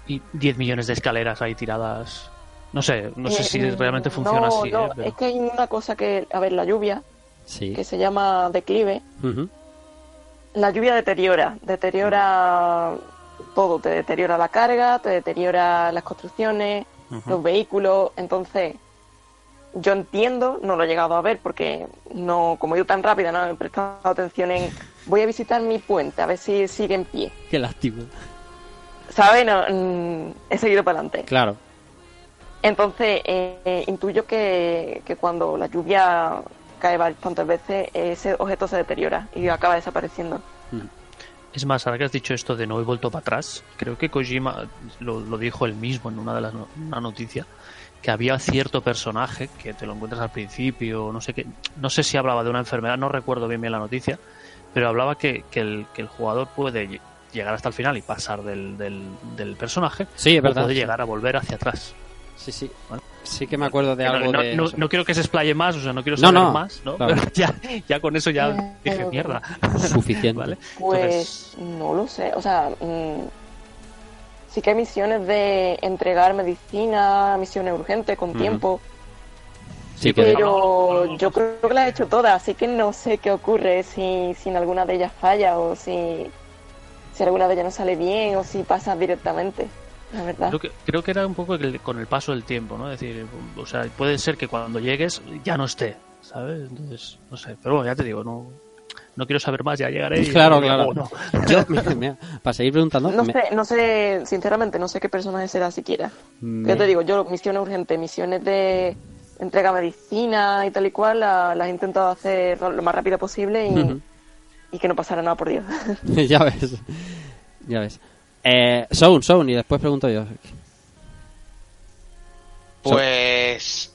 y 10 millones de escaleras ahí tiradas. No sé, no sé Eh, si realmente funciona no, así. no, ¿eh? Pero- Es que hay una cosa que, a ver, la lluvia, Sí. que se llama declive, la lluvia deteriora, deteriora todo, te deteriora la carga, te deteriora las construcciones, los vehículos, entonces yo entiendo, no lo he llegado a ver porque no, como he ido tan rápida, no he prestado atención en voy a visitar mi puente, a ver si sigue en pie. Qué lástima. ¿Sabes? No, mm, he seguido para adelante. Claro. Entonces, eh, intuyo que, que cuando la lluvia cae bastantes veces, ese objeto se deteriora y acaba desapareciendo. Es más, ahora que has dicho esto de no he vuelto para atrás, creo que Kojima lo, lo dijo él mismo en una de las no- una noticia que había cierto personaje que te lo encuentras al principio, no sé qué, no sé si hablaba de una enfermedad, no recuerdo bien bien la noticia, pero hablaba que, que el, que el jugador puede lle- llegar hasta el final y pasar del, del, del personaje, Sí, es o verdad. puede sí. llegar a volver hacia atrás. Sí, sí. ¿vale? Sí que me acuerdo de algo no, de no- eso. no quiero que se explaye más, o sea, no quiero saber no, más, ¿no? claro. Pero ya, ya con eso ya Eh, dije pero- mierda. Suficiente. ¿Vale? Pues no lo sé, o sea, mm, sí que hay misiones de entregar medicina, misiones urgentes con tiempo, Sí que pero yo creo que las he hecho todas, así que no sé qué ocurre si, si en alguna de ellas falla o si, si alguna de ellas no sale bien o si pasa directamente, la verdad. Creo que, creo que era un poco el- con el paso del tiempo, ¿no? Es decir, o sea, puede ser que cuando llegues ya no esté, ¿sabes? Entonces, no sé, pero bueno, ya te digo, no, no quiero saber más, ya llegaré. Y Claro, claro. no. Yo, mira, mira, para seguir preguntando, No me- sé, no sé, sinceramente, no sé qué personaje será siquiera. me- Yo te digo, yo misiones urgentes, misiones de entrega medicina y tal y cual, la- las he intentado hacer lo más rápido posible y que no pasara nada, por Dios. ya ves. Ya ves. Eh, Sound, Sound, y después pregunto yo. Pues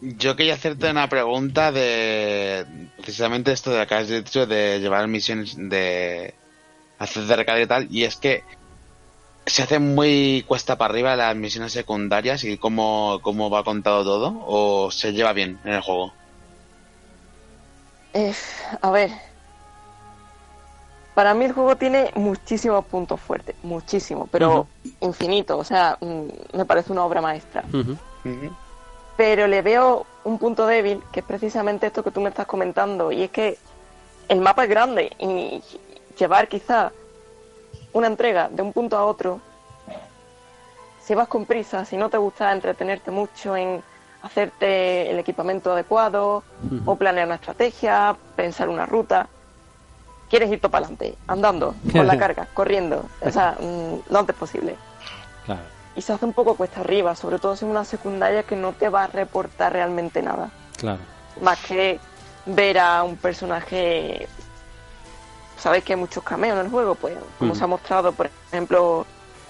yo quería hacerte una pregunta de precisamente esto de lo que has dicho de llevar misiones de hacer de recarga y tal, y es que se hace muy cuesta para arriba las misiones secundarias y cómo, cómo va contado todo, o se lleva bien en el juego. Eh, a ver. Para mí el juego tiene muchísimos puntos fuertes, muchísimos, pero infinito. O sea, mm, me parece una obra maestra. Pero le veo un punto débil, que es precisamente esto que tú me estás comentando, y es que el mapa es grande y llevar quizá una entrega de un punto a otro, si vas con prisa, si no te gusta entretenerte mucho en hacerte el equipamiento adecuado o planear una estrategia, pensar una ruta, quieres ir para adelante, andando, con la carga, corriendo, o sea, mm, lo antes posible Claro. y se hace un poco cuesta arriba, sobre todo si es una secundaria que no te va a reportar realmente nada, Claro. más que ver a un personaje. Sabéis que hay muchos cameos en el juego, pues, como Mm. se ha mostrado, por ejemplo,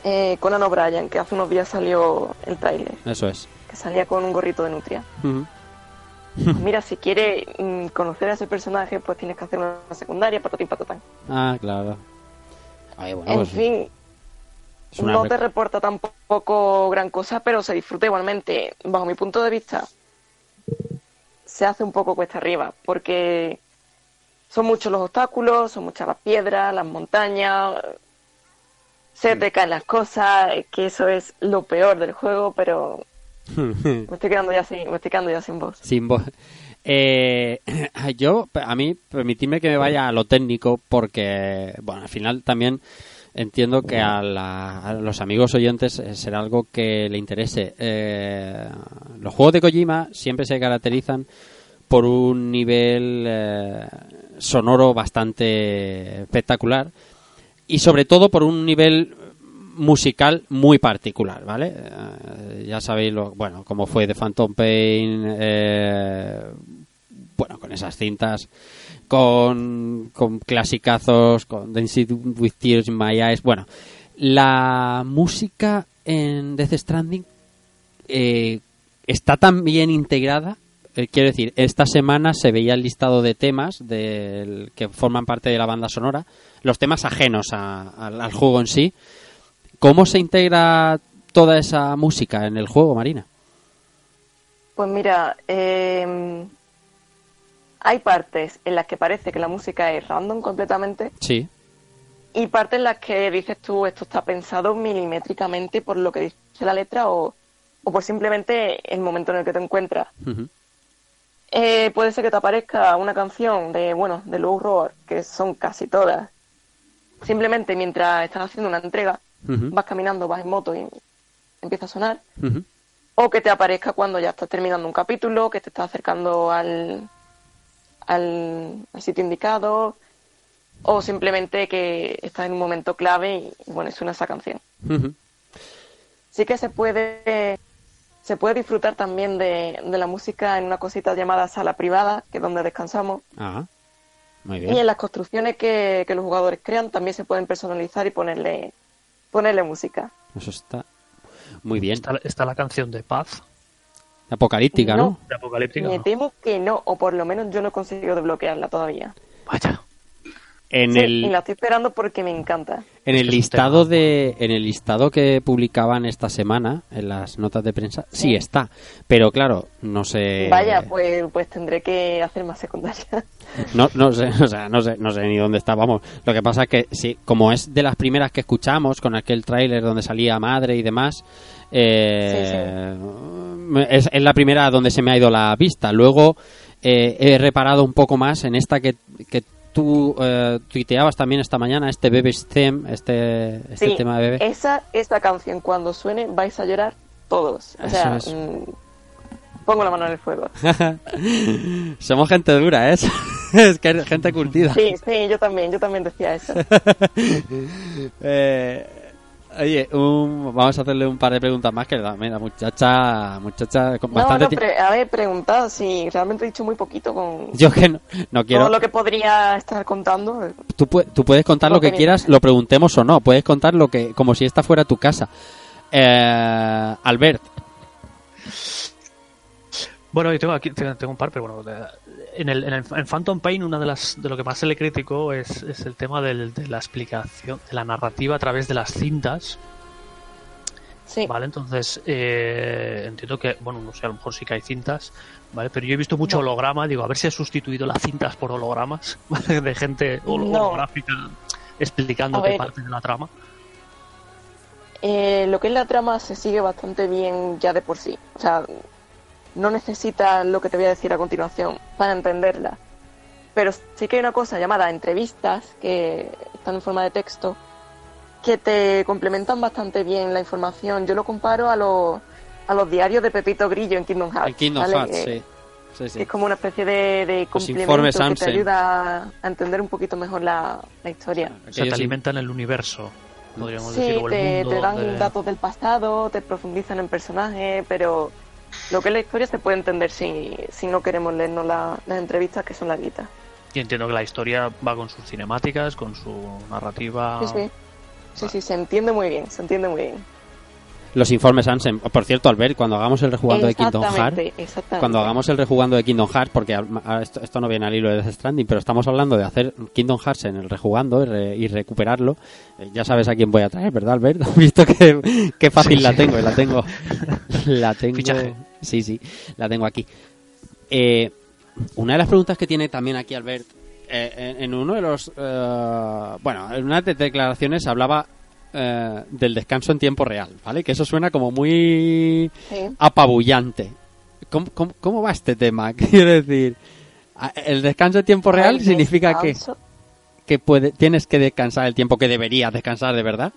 eh, Conan O'Brien, que hace unos días salió el tráiler, Eso es. que salía con un gorrito de nutria. Pues mira, si quieres mm, conocer a ese personaje, pues tienes que hacer una secundaria, patatín patatán. Ah, claro. Ay, bueno, En pues, fin, no te reporta tampoco gran cosa, pero se disfruta igualmente. Bajo mi punto de vista, se hace un poco cuesta arriba, porque son muchos los obstáculos, son muchas las piedras, las montañas, se te caen las cosas, que eso es lo peor del juego, pero me estoy quedando ya sin, estoy quedando ya sin voz. Sin voz. Eh, yo, a mí, permitidme que me vaya a lo técnico porque, bueno, al final también entiendo que a, la- los amigos oyentes eh, será algo que le interese. Eh, los juegos de Kojima siempre se caracterizan por un nivel eh, sonoro bastante espectacular y sobre todo por un nivel musical muy particular, ¿vale? Eh, ya sabéis lo, bueno, cómo fue de Phantom Pain, eh, bueno, con esas cintas, con, con clasicazos, con Dancing with Tears in My Eyes, bueno, la música en Death Stranding eh, está tan bien integrada. quiero decir, esta semana se veía el listado de temas del, que forman parte de la banda sonora, los temas ajenos a- al juego en sí. ¿Cómo se integra toda esa música en el juego, Marina? Pues mira, eh, hay partes en las que parece que la música es random completamente Sí. y partes en las que dices tú esto está pensado milimétricamente por lo que dice la letra o, o por simplemente el momento en el que te encuentras. Eh, puede ser que te aparezca una canción de, bueno, de Low Roar, que son casi todas. Simplemente mientras estás haciendo una entrega, Vas caminando, vas en moto y empieza a sonar. O que te aparezca cuando ya estás terminando un capítulo, que te estás acercando al, al, al sitio indicado, o simplemente que estás en un momento clave y, bueno, suena esa canción. Sí que se puede se puede disfrutar también de, de la música en una cosita llamada sala privada, que es donde descansamos. Ah, muy Y en las construcciones que, que los jugadores crean también se pueden personalizar y ponerle ponerle música. Eso está muy bien. Está, está la canción de Paz, Apocalíptica, ¿no? No. de Apocalíptica. Me ¿no? temo que no, o por lo menos yo no he conseguido desbloquearla todavía. Vaya. En Sí, el Y la estoy esperando porque me encanta. En el listado de en el listado que publicaban esta semana en las notas de prensa sí está, pero claro, no sé Vaya, pues, pues tendré que hacer más secundaria. no, no sé, o sea, no sé, no sé ni dónde está, vamos. Lo que pasa es que sí, como es de las primeras que escuchamos con aquel tráiler donde salía madre y demás, eh, es, es la primera donde se me ha ido la vista. Luego eh, he reparado un poco más en esta que, que tú eh, tuiteabas también esta mañana, este Baby's Theme, este, este Sí, tema de bebé. esa, esta canción cuando suene vais a llorar todos. O Eso sea, es. mm, pongo la mano en el fuego. Somos gente dura, ¿eh? es que es gente curtida. Sí, sí, yo también, yo también decía eso. Eh, oye, un- vamos a hacerle un par de preguntas más que la, mira, muchacha, muchacha con No, bastante no, pre- haber preguntado si realmente he dicho muy poquito con Yo que no, no quiero. todo lo que podría estar contando. Tú, pu- tú puedes contar lo que quieras, lo preguntemos o no. Puedes contar lo que, como si esta fuera tu casa. Eh, Albert, Bueno, y tengo aquí tengo un par, pero bueno, en el, en el en Phantom Pain una de las de lo que más se le criticó es, es el tema del- de la explicación, de la narrativa a través de las cintas. Sí. Vale, entonces eh, entiendo que, bueno, no sé, a lo mejor sí que hay cintas, ¿vale? Pero yo he visto mucho holograma, digo, a ver si ha sustituido las cintas por hologramas, ¿vale? De gente hol- No. holográfica explicándote parte de la trama. Eh, lo que es la trama se sigue bastante bien ya de por sí. O sea, no necesitas lo que te voy a decir a continuación para entenderla. Pero sí que hay una cosa llamada entrevistas que están en forma de texto que te complementan bastante bien la información. Yo lo comparo a los, a los diarios de Pepito Grillo en Kingdom Hearts. el Kingdom ¿vale? Hearts, Que- sí. Sí, sí. Es como una especie de, complemento que te ayuda a entender un poquito mejor la, la historia. O sea, te alimentan el universo, podríamos Sí, decir, o el te, mundo te dan de- datos del pasado, te profundizan en personajes, pero lo que es la historia se puede entender si, si no queremos leernos la- las entrevistas que son larguitas. Y entiendo que la historia va con sus cinemáticas, con su narrativa. Sí, sí. Sí, sí, se entiende muy bien, se entiende muy bien. Los informes Ansen. Por cierto, Albert, cuando hagamos el rejugando de Kingdom Hearts, Exactamente, exactamente. cuando hagamos el rejugando de Kingdom Hearts, porque al- a- esto, esto no viene al hilo de Death Stranding, pero estamos hablando de hacer Kingdom Hearts en el rejugando y, re- y recuperarlo. Eh, ya sabes a quién voy a traer, ¿verdad, Albert? Has visto que, que fácil Sí, la sí. tengo, y la tengo. La tengo. Fichaje. Sí, sí, la tengo aquí. Eh, una de las preguntas que tiene también aquí Albert, eh, en, en uno de los. eh, bueno, en una de declaraciones hablaba eh, del descanso en tiempo real, ¿vale? Que eso suena como muy Sí. apabullante. ¿Cómo, cómo, cómo va este tema? Quiero decir, el descanso en tiempo real El significa que, descanso- que puede, tienes que descansar el tiempo que deberías descansar de verdad.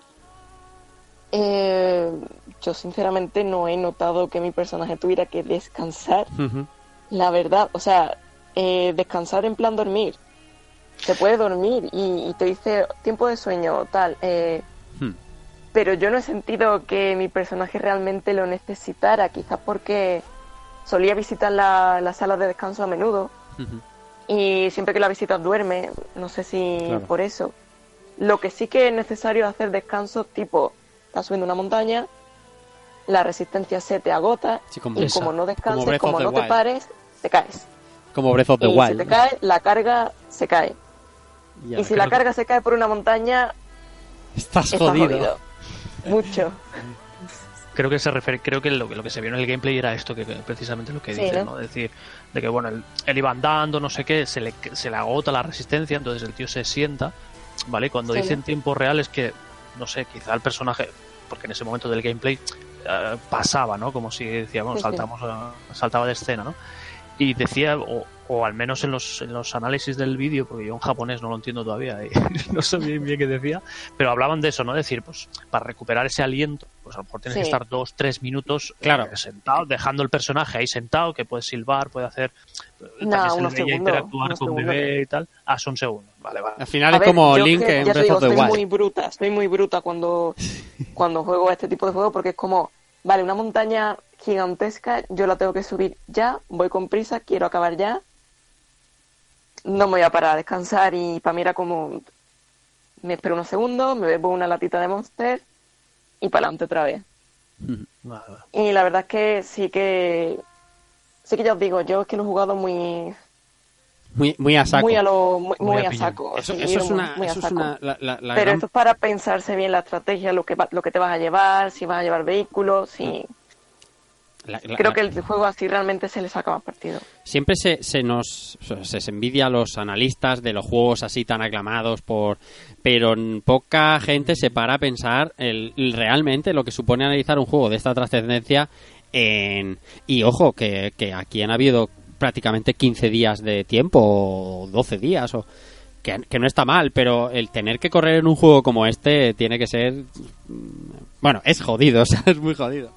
Eh, yo sinceramente no he notado que mi personaje tuviera que descansar. La verdad, o sea, eh, descansar en plan dormir. Se puede dormir y, y te dice tiempo de sueño, tal. eh. Pero yo no he sentido que mi personaje realmente lo necesitara, quizás porque solía visitar la, la sala de descanso a menudo y siempre que la visitas duerme, no sé si Claro. por eso. Lo que sí que es necesario es hacer descansos tipo, estás subiendo una montaña, la resistencia se te agota Sí, como y esa. como no descanses, como, no te Wild. pares, te caes. Como Breath of the y si Wild. te cae, la carga se cae. Ya, y si la carga se cae por una montaña, Estás estás jodido. jodido. Mucho. creo que se refiere, creo que lo, que lo que se vio en el gameplay era esto que, que precisamente lo que Sí, dice, ¿no? ¿no? Es decir, de que bueno, él, él iba andando, no sé qué, se le, se le agota la resistencia, entonces el tío se sienta, ¿vale? Cuando Sí, dice ¿no? en tiempo real es que, no sé, quizá el personaje, porque en ese momento del gameplay eh, pasaba, ¿no? Como si decíamos, Sí, sí. saltamos, a- saltaba de escena, ¿no? Y decía, o, o al menos en los, en los análisis del vídeo, porque yo en japonés no lo entiendo todavía y no sé bien, bien qué decía, pero hablaban de eso, ¿no? decir, pues para recuperar ese aliento, pues a lo mejor tienes que estar dos, tres minutos Claro. eh, sentado, dejando el personaje ahí sentado, que puede silbar, puede hacer. eh, No, también se le interactuar unos con segundos. bebé y tal. Ah, son segundos. Vale, vale. Al final A es ver, como Link que, en Breath digo, of the estoy muy bruta, estoy muy bruta cuando, cuando juego a este tipo de juego porque es como, vale, una montaña gigantesca, yo la tengo que subir ya, voy con prisa, quiero acabar ya, no me voy a parar a descansar y para mí era como, me espero unos segundos, me bebo una latita de Monster y para adelante otra vez. Y la verdad es que sí que, sí que ya os digo, yo es que lo he jugado muy, Muy, muy a saco. muy a lo, muy, Muy muy a saco. Eso, sí, eso es una, muy a eso es saco. una la, la- la Pero gran- esto es para pensarse bien la estrategia, lo que, va- lo que te vas a llevar, si vas a llevar vehículos, si... la- la- Creo que el juego así realmente se le saca más partido. siempre se, se nos se, se envidia a los analistas de los juegos así tan aclamados por pero poca gente se para a pensar el, el- realmente lo que supone analizar un juego de esta trascendencia en y ojo que, que aquí han habido prácticamente 15 días de tiempo o 12 días o que, que no está mal pero el tener que correr en un juego como este tiene que ser mm, bueno es jodido o sea es muy jodido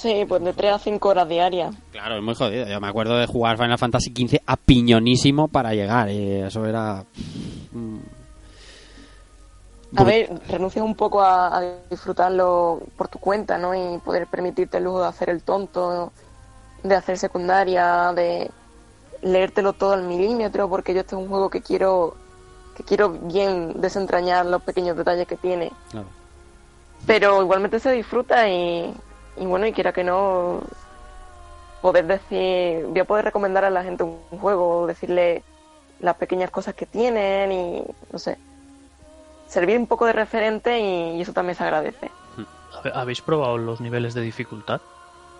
Sí, pues de 3 a 5 horas diarias. Claro, es muy jodido. Yo me acuerdo de jugar Final Fantasy XV a piñonísimo para llegar. Y eso era. mm, A ver, renuncias un poco a, a disfrutarlo por tu cuenta, ¿no? Y poder permitirte el lujo de hacer el tonto, de hacer secundaria, de leértelo todo al milímetro, porque yo este es un juego que quiero que quiero bien desentrañar los pequeños detalles que tiene. Claro. Pero igualmente se disfruta y, y bueno, y quiera que no, poder decir, voy a poder recomendar a la gente un juego, decirle las pequeñas cosas que tienen y no sé, servir un poco de referente y, y eso también se agradece. Habe- ¿Habéis probado los niveles de dificultad?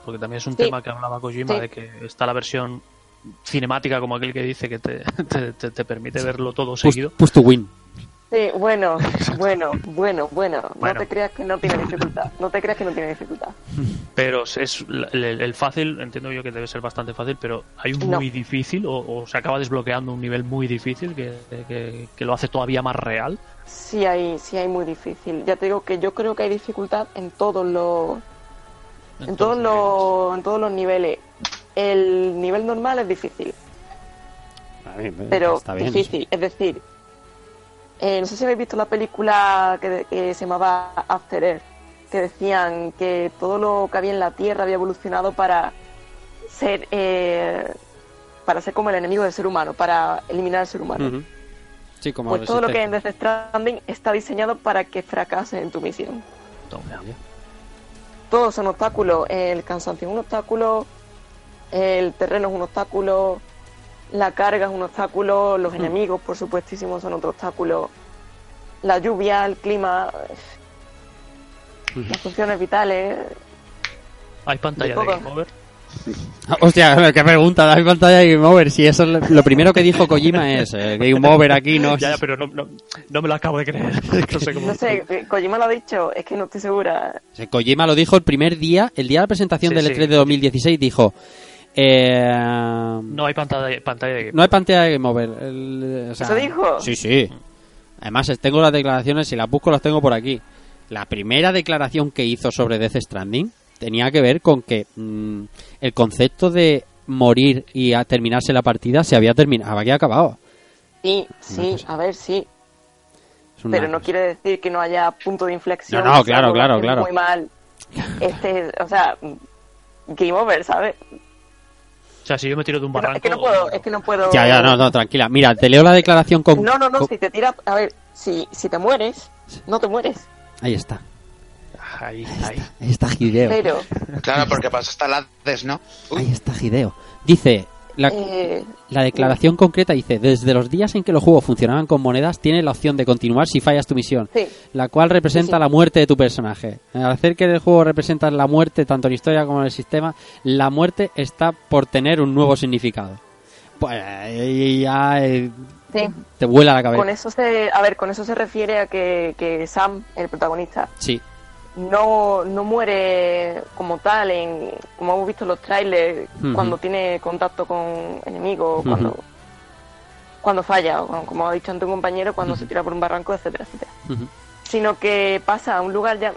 Porque también es un Sí. tema que hablaba Kojima Sí. de que está la versión cinemática como aquel que dice que te, te, te- te permite verlo todo Push, seguido. push to win. Sí, bueno, bueno, bueno, bueno, Bueno. no te creas que no tiene dificultad, no te creas que no tiene dificultad. Pero es el, fácil, entiendo yo que debe ser bastante fácil, pero hay un No. muy difícil o, o se acaba desbloqueando un nivel muy difícil que, que- que lo hace todavía más real. Sí hay, sí hay muy difícil. Ya te digo que yo creo que hay dificultad en todos los en todos los en todos los niveles. El nivel normal es difícil, A mí, me- pero está bien difícil. Es decir, eh, no sé si habéis visto la película que, que se llamaba After Earth, que decían que todo lo que había en la Tierra había evolucionado para ser eh, para ser como el enemigo del ser humano, para eliminar al ser humano. Sí, como Pues todo lo que hay en. Death Stranding está diseñado para que fracases en tu misión. Toma. Todos son obstáculos. El cansancio es un obstáculo, el terreno es un obstáculo, la carga es un obstáculo, los enemigos, por supuestísimo, son otro obstáculo. La lluvia, el clima, las funciones vitales. ¿Hay pantalla De de. Game Over? Ah, Hostia, qué pregunta, da pantalla de Game Over. Si eso es lo, primero que dijo Kojima es eh, Game Over aquí no. Ya, ya, pero no, no, no me lo acabo de creer. no sé cómo. No sé, Kojima lo ha dicho, es que no estoy segura. Kojima lo dijo el primer día, el día de la presentación Sí, del sí. E3 de 2016, dijo. Eh, No hay pantalla, pantalla de Game No hay pantalla de Game Over. el- o sea, ¿Eso dijo? Sí, sí. Además, tengo las declaraciones, si las busco las tengo por aquí. La primera declaración que hizo sobre Death Stranding tenía que ver con que mm, el concepto de morir y a terminarse la partida se había terminado, había acabado. Sí, sí, cosa. a ver, sí. Pero no quiere decir que no haya punto de inflexión. No, no, claro, claro, claro. Muy mal. Este, o sea, game over, ¿sabes? O sea, si yo me tiro de un barranco... es que no puedo, es que no puedo. Ya, ya, no, no, tranquila. Mira, te leo la declaración con... No, no, no, con- si te tiras, a ver, si, si te mueres, no te mueres. Ahí está. Ahí, ahí. Ahí está Hideo. Pero, Claro, porque pasó hasta la ¿no? Ahí está Hideo. Dice, la, eh, la declaración concreta dice, desde los días en que los juegos funcionaban con monedas, tienes la opción de continuar si fallas tu misión, sí, la cual representa Sí, sí. la muerte de tu personaje. Al hacer que el juego representa la muerte tanto en historia como en el sistema, la muerte está por tener un nuevo significado. Pues ya eh, te vuela la cabeza. Con eso se, a ver, con eso se refiere a que, que Sam, el protagonista, Sí, no, no muere como tal, en, como hemos visto en los trailers, cuando tiene contacto con enemigos, cuando, cuando falla, o como ha dicho ante un compañero, cuando se tira por un barranco, etcétera, etcétera. Sino que pasa a un lugar ya,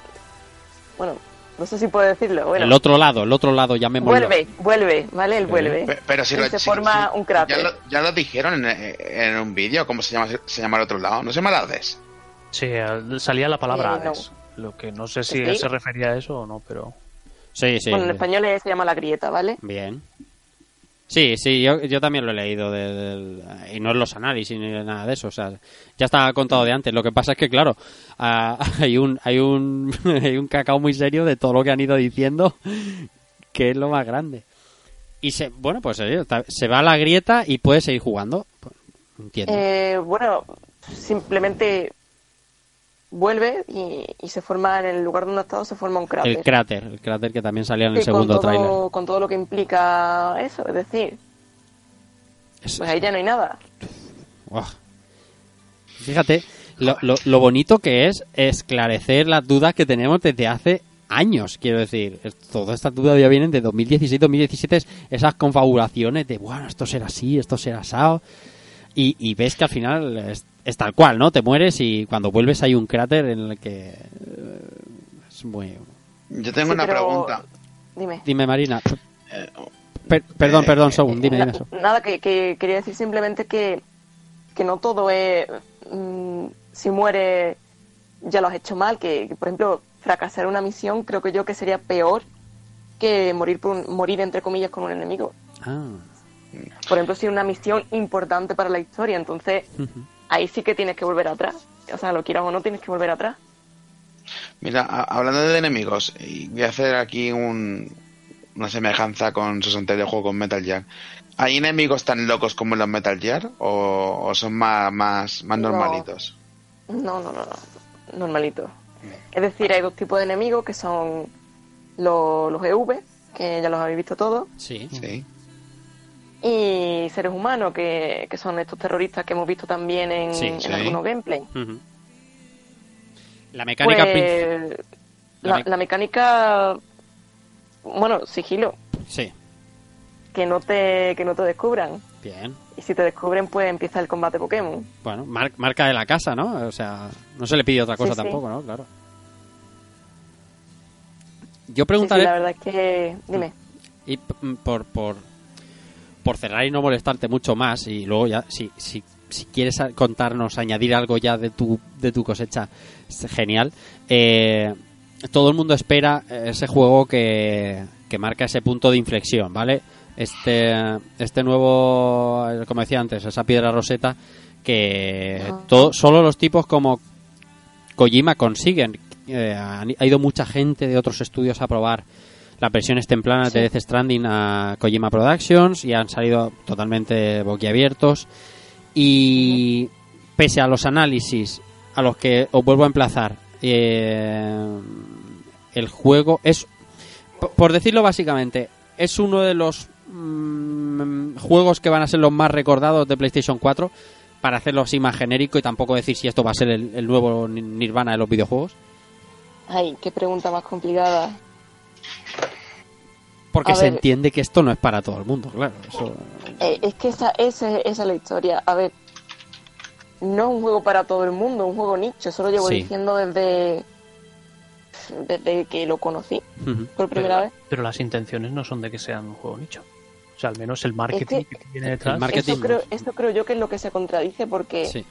bueno, no sé si puedo decirlo, bueno, el otro lado, el otro lado, llamémoslo. vuelve, vuelve, ¿vale? Él vuelve. Pe- Pero si Y lo, se si- forma si- un cráter. Ya lo, ya lo dijeron en, en un vídeo, ¿cómo se llama, se llama el otro lado? ¿No se llama la Hades? Sí, eh, salía la palabra Eh, no. Lo que no sé si ¿Sí? se refería a eso o no, pero... Sí, sí. bueno, en español se llama la grieta, ¿vale? Bien. Sí, sí, yo, yo también lo he leído de- y no en los análisis ni nada de eso, o sea, ya estaba contado de antes. Lo que pasa es que, claro, hay un hay un hay un cacao muy serio de todo lo que han ido diciendo, que es lo más grande. Y se, bueno, pues eh, se va a la grieta y puede seguir jugando. Pues, Entiendo. Eh, bueno, simplemente vuelve y, y se forma en el lugar donde ha estado, se forma un cráter. el cráter, el cráter que también salía en el Sí, segundo con tráiler. con todo lo que implica eso, es decir, Es- pues ahí ya no hay nada. Fíjate lo, lo, lo bonito que es esclarecer las dudas que tenemos desde hace años, quiero decir. Es- Todas estas dudas ya vienen de 2016-2017, es- esas confabulaciones de, bueno, esto será así, esto será asado. Y, y ves que al final es, es tal cual, ¿no? Te mueres y cuando vuelves hay un cráter en el que... eh, Es muy... Yo tengo Sí, una pero- pregunta. Dime. Dime, Marina. Eh, Per- perdón, eh, perdón, eh, Sogun, dime, dime eso. nada, que, que quería decir simplemente que, que no todo es... mm, si muere ya lo has hecho mal, que, que, por ejemplo fracasar una misión creo que yo que sería peor que morir, por un- morir entre comillas con un enemigo. Ah. Por ejemplo, si es una misión importante para la historia, entonces. Ahí sí que tienes que volver atrás. O sea, lo quieras o no, tienes que volver atrás. Mira, hablando de enemigos, y voy a hacer aquí un, una semejanza con sus anteriores juegos con Metal Gear. ¿Hay enemigos tan locos como en los Metal Gear o, o son más, más, más No. normalitos? No, no, no, no. Normalito. Es decir, hay dos tipos de enemigos que son los, los EV, que ya los habéis visto todos, Sí. Sí. Y seres humanos, que, que son estos terroristas que hemos visto también en, Sí, en sí. algunos gameplay. Ujú. La mecánica... Pues, La la, me- la mecánica, bueno, sigilo, Sí, que no te que no te descubran. bien. Y si te descubren, pues empieza el combate Pokémon. Bueno, mar- marca de la casa, ¿no? O sea, no se le pide otra cosa Sí, tampoco, ¿no? Claro. Yo preguntaré, la verdad es que... Dime. y por, por, por cerrar y no molestarte mucho más, y luego ya, si, si, si quieres contarnos, añadir algo ya de tu, de tu cosecha, es genial. Eh, todo el mundo espera ese juego que, que marca ese punto de inflexión, ¿vale? Este, este nuevo, como decía antes, esa piedra roseta que todo, solo los tipos como Kojima consiguen. Eh, ha ido mucha gente de otros estudios a probar las versiones tempranas de Sí. Death Stranding a Kojima Productions y han salido totalmente boquiabiertos. Y pese a los análisis a los que os vuelvo a emplazar, eh, el juego es, po- por decirlo básicamente, es uno de los mm, juegos que van a ser los más recordados de PlayStation 4 para hacerlo así más genérico y tampoco decir si esto va a ser el, el nuevo Ni- Nirvana de los videojuegos. Ay, qué pregunta más complicada. Porque A se ver. entiende que esto no es para todo el mundo, claro. Eso, Eh, es que esa, esa, esa es la historia. A ver, no es un juego para todo el mundo, es un juego nicho. Eso lo llevo Sí. diciendo desde, desde que lo conocí por primera pero, vez. pero las intenciones no son de que sean un juego nicho. O sea, al menos el marketing Es que, que- tiene detrás. el marketing- Eso creo, eso creo yo que es lo que se contradice porque, Sí.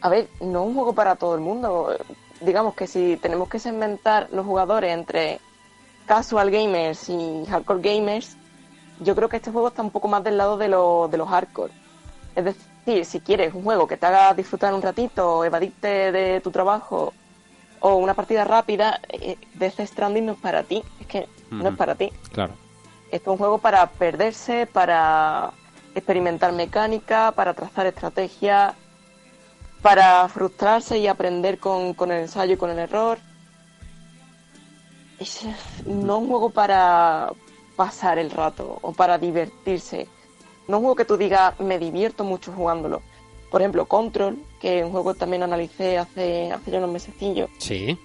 a ver, no es un juego para todo el mundo. Digamos que si tenemos que segmentar los jugadores entre casual gamers y hardcore gamers, yo creo que este juego está un poco más del lado de, lo- de los hardcore. Es decir, si quieres un juego que te haga disfrutar un ratito, evadirte de tu trabajo o una partida rápida, eh, Death Stranding no es para ti. Es que no es para ti. Claro. Esto es un juego para perderse, para experimentar mecánica, para trazar estrategia, para frustrarse y aprender con, con el ensayo y con el error. Es no un juego para pasar el rato o para divertirse. No un juego que tú digas, me divierto mucho jugándolo. Por ejemplo, Control, que es un juego que también analicé hace, hace ya unos mesecillos, Sí.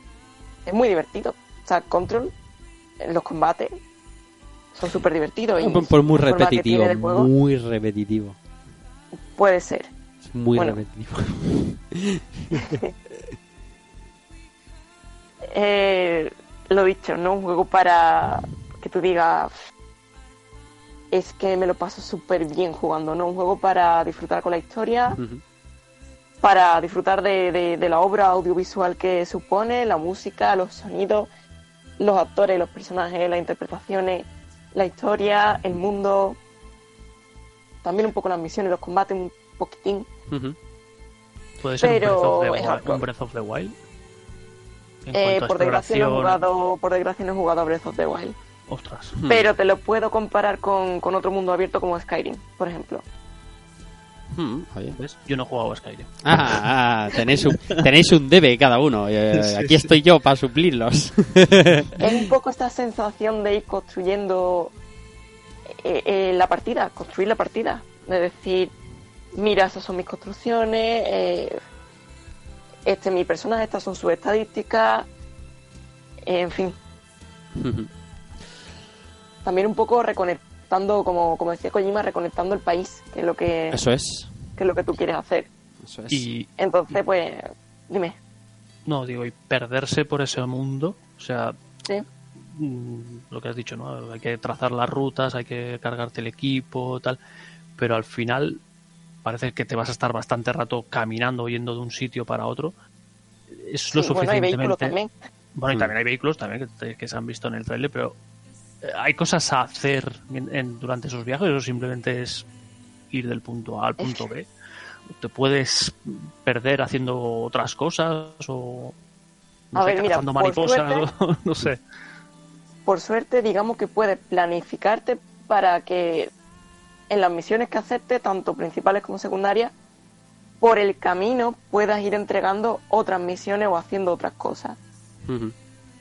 es muy divertido. O sea, Control, los combates son súper divertidos. y Por, por muy repetitivo, juego muy repetitivo. puede ser. Es muy Bueno. repetitivo. Eh, lo dicho, no un juego para que tú digas es que me lo paso súper bien jugando, no un juego para disfrutar con la historia, para disfrutar de, de- de la obra audiovisual que supone, la música, los sonidos, los actores, los personajes, las interpretaciones, la historia, el mundo, también un poco las misiones, los combates, un poquitín. Puede ser Pero un Breath of the Wild. En Eh, por desgracia no he jugado, por desgracia no he jugado a Breath of the Wild. Ostras. Hmm. Pero te lo puedo comparar con, con otro mundo abierto como Skyrim, por ejemplo. Hmm. ¿Ves? Yo no he jugado a Skyrim. Ah, ah, tenéis, un, tenéis un debe cada uno. eh, Sí, aquí estoy yo para suplirlos. Es un poco esta sensación de ir construyendo eh, eh, la partida, construir la partida. De decir, mira, esas son mis construcciones, eh, este es mi personaje, estas son sus estadísticas, en fin. También un poco reconectando, como, como decía Kojima, reconectando el país, que es lo que, Eso es. que es lo que tú quieres hacer. Eso es. Y Entonces, pues, dime. no, digo, y perderse por ese mundo, o sea, Sí. mm, lo que has dicho, ¿no? Hay que trazar las rutas, hay que cargarte el equipo, tal, pero al final parece que te vas a estar bastante rato caminando, yendo de un sitio para otro. Es lo Sí, bueno, hay suficientemente. vehículos también. Bueno, y Mm. también hay vehículos también que, que se han visto en el trailer, pero eh, hay cosas a hacer en- en- durante esos viajes o simplemente es ir del punto A al punto B. Te puedes perder haciendo otras cosas o no A sé, ver, mira, cazando por mariposas suerte- o no sé. por suerte, digamos que puedes planificarte para que en las misiones que aceptes, tanto principales como secundarias, por el camino puedas ir entregando otras misiones o haciendo otras cosas.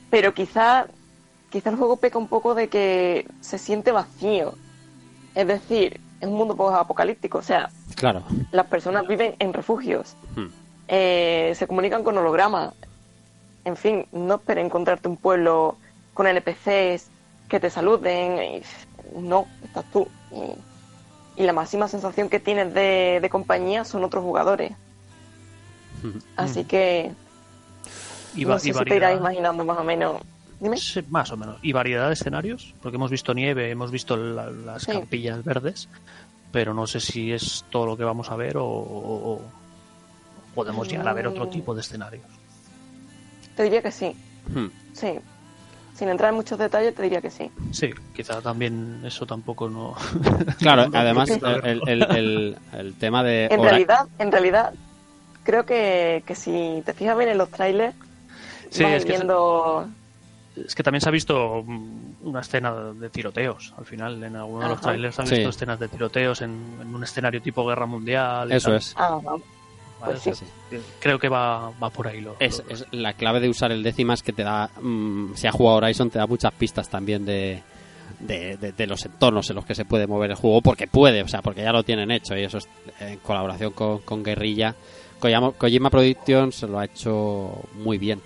Pero quizá, quizá el juego peca un poco de que se siente vacío. Es decir, es un mundo poco apocalíptico, o sea, Claro. las personas viven en refugios, eh, se comunican con hologramas. En fin, no esperes encontrarte un pueblo con NPCs que te saluden. y no, estás tú. Y, y la máxima sensación que tienes de, de compañía son otros jugadores. Así que Y, no va- sé y si te irás imaginando más o menos. Dime. Sí, más o menos. ¿Y variedad de escenarios? Porque hemos visto nieve, hemos visto la- las Sí. campillas verdes, pero no sé si es todo lo que vamos a ver o, o- o podemos llegar a ver otro Mm. tipo de escenarios. Te diría que sí. Hmm. Sí. Sin entrar en muchos detalles, te diría que sí. Sí, quizá también eso tampoco no... Claro, además el, el- el- el- el tema de... En realidad, en realidad, creo que, que si te fijas bien en los trailers, Sí, vas es que- viendo... Es que también se ha visto mm, una escena de tiroteos al final. En alguno de los Ajá. trailers se han Sí. visto escenas de tiroteos en, en un escenario tipo guerra mundial. Eso es. Ah, no. Vale, pues sí. Creo que va, va por ahí. Lo, Es, lo- es la clave de usar el décima es que te da, mm, si has jugado Horizon, te da muchas pistas también de, de, de- de los entornos en los que se puede mover el juego, porque puede, o sea, porque ya lo tienen hecho y eso es en colaboración con, con Guerrilla. Kojima, Kojima Productions se lo ha hecho muy bien.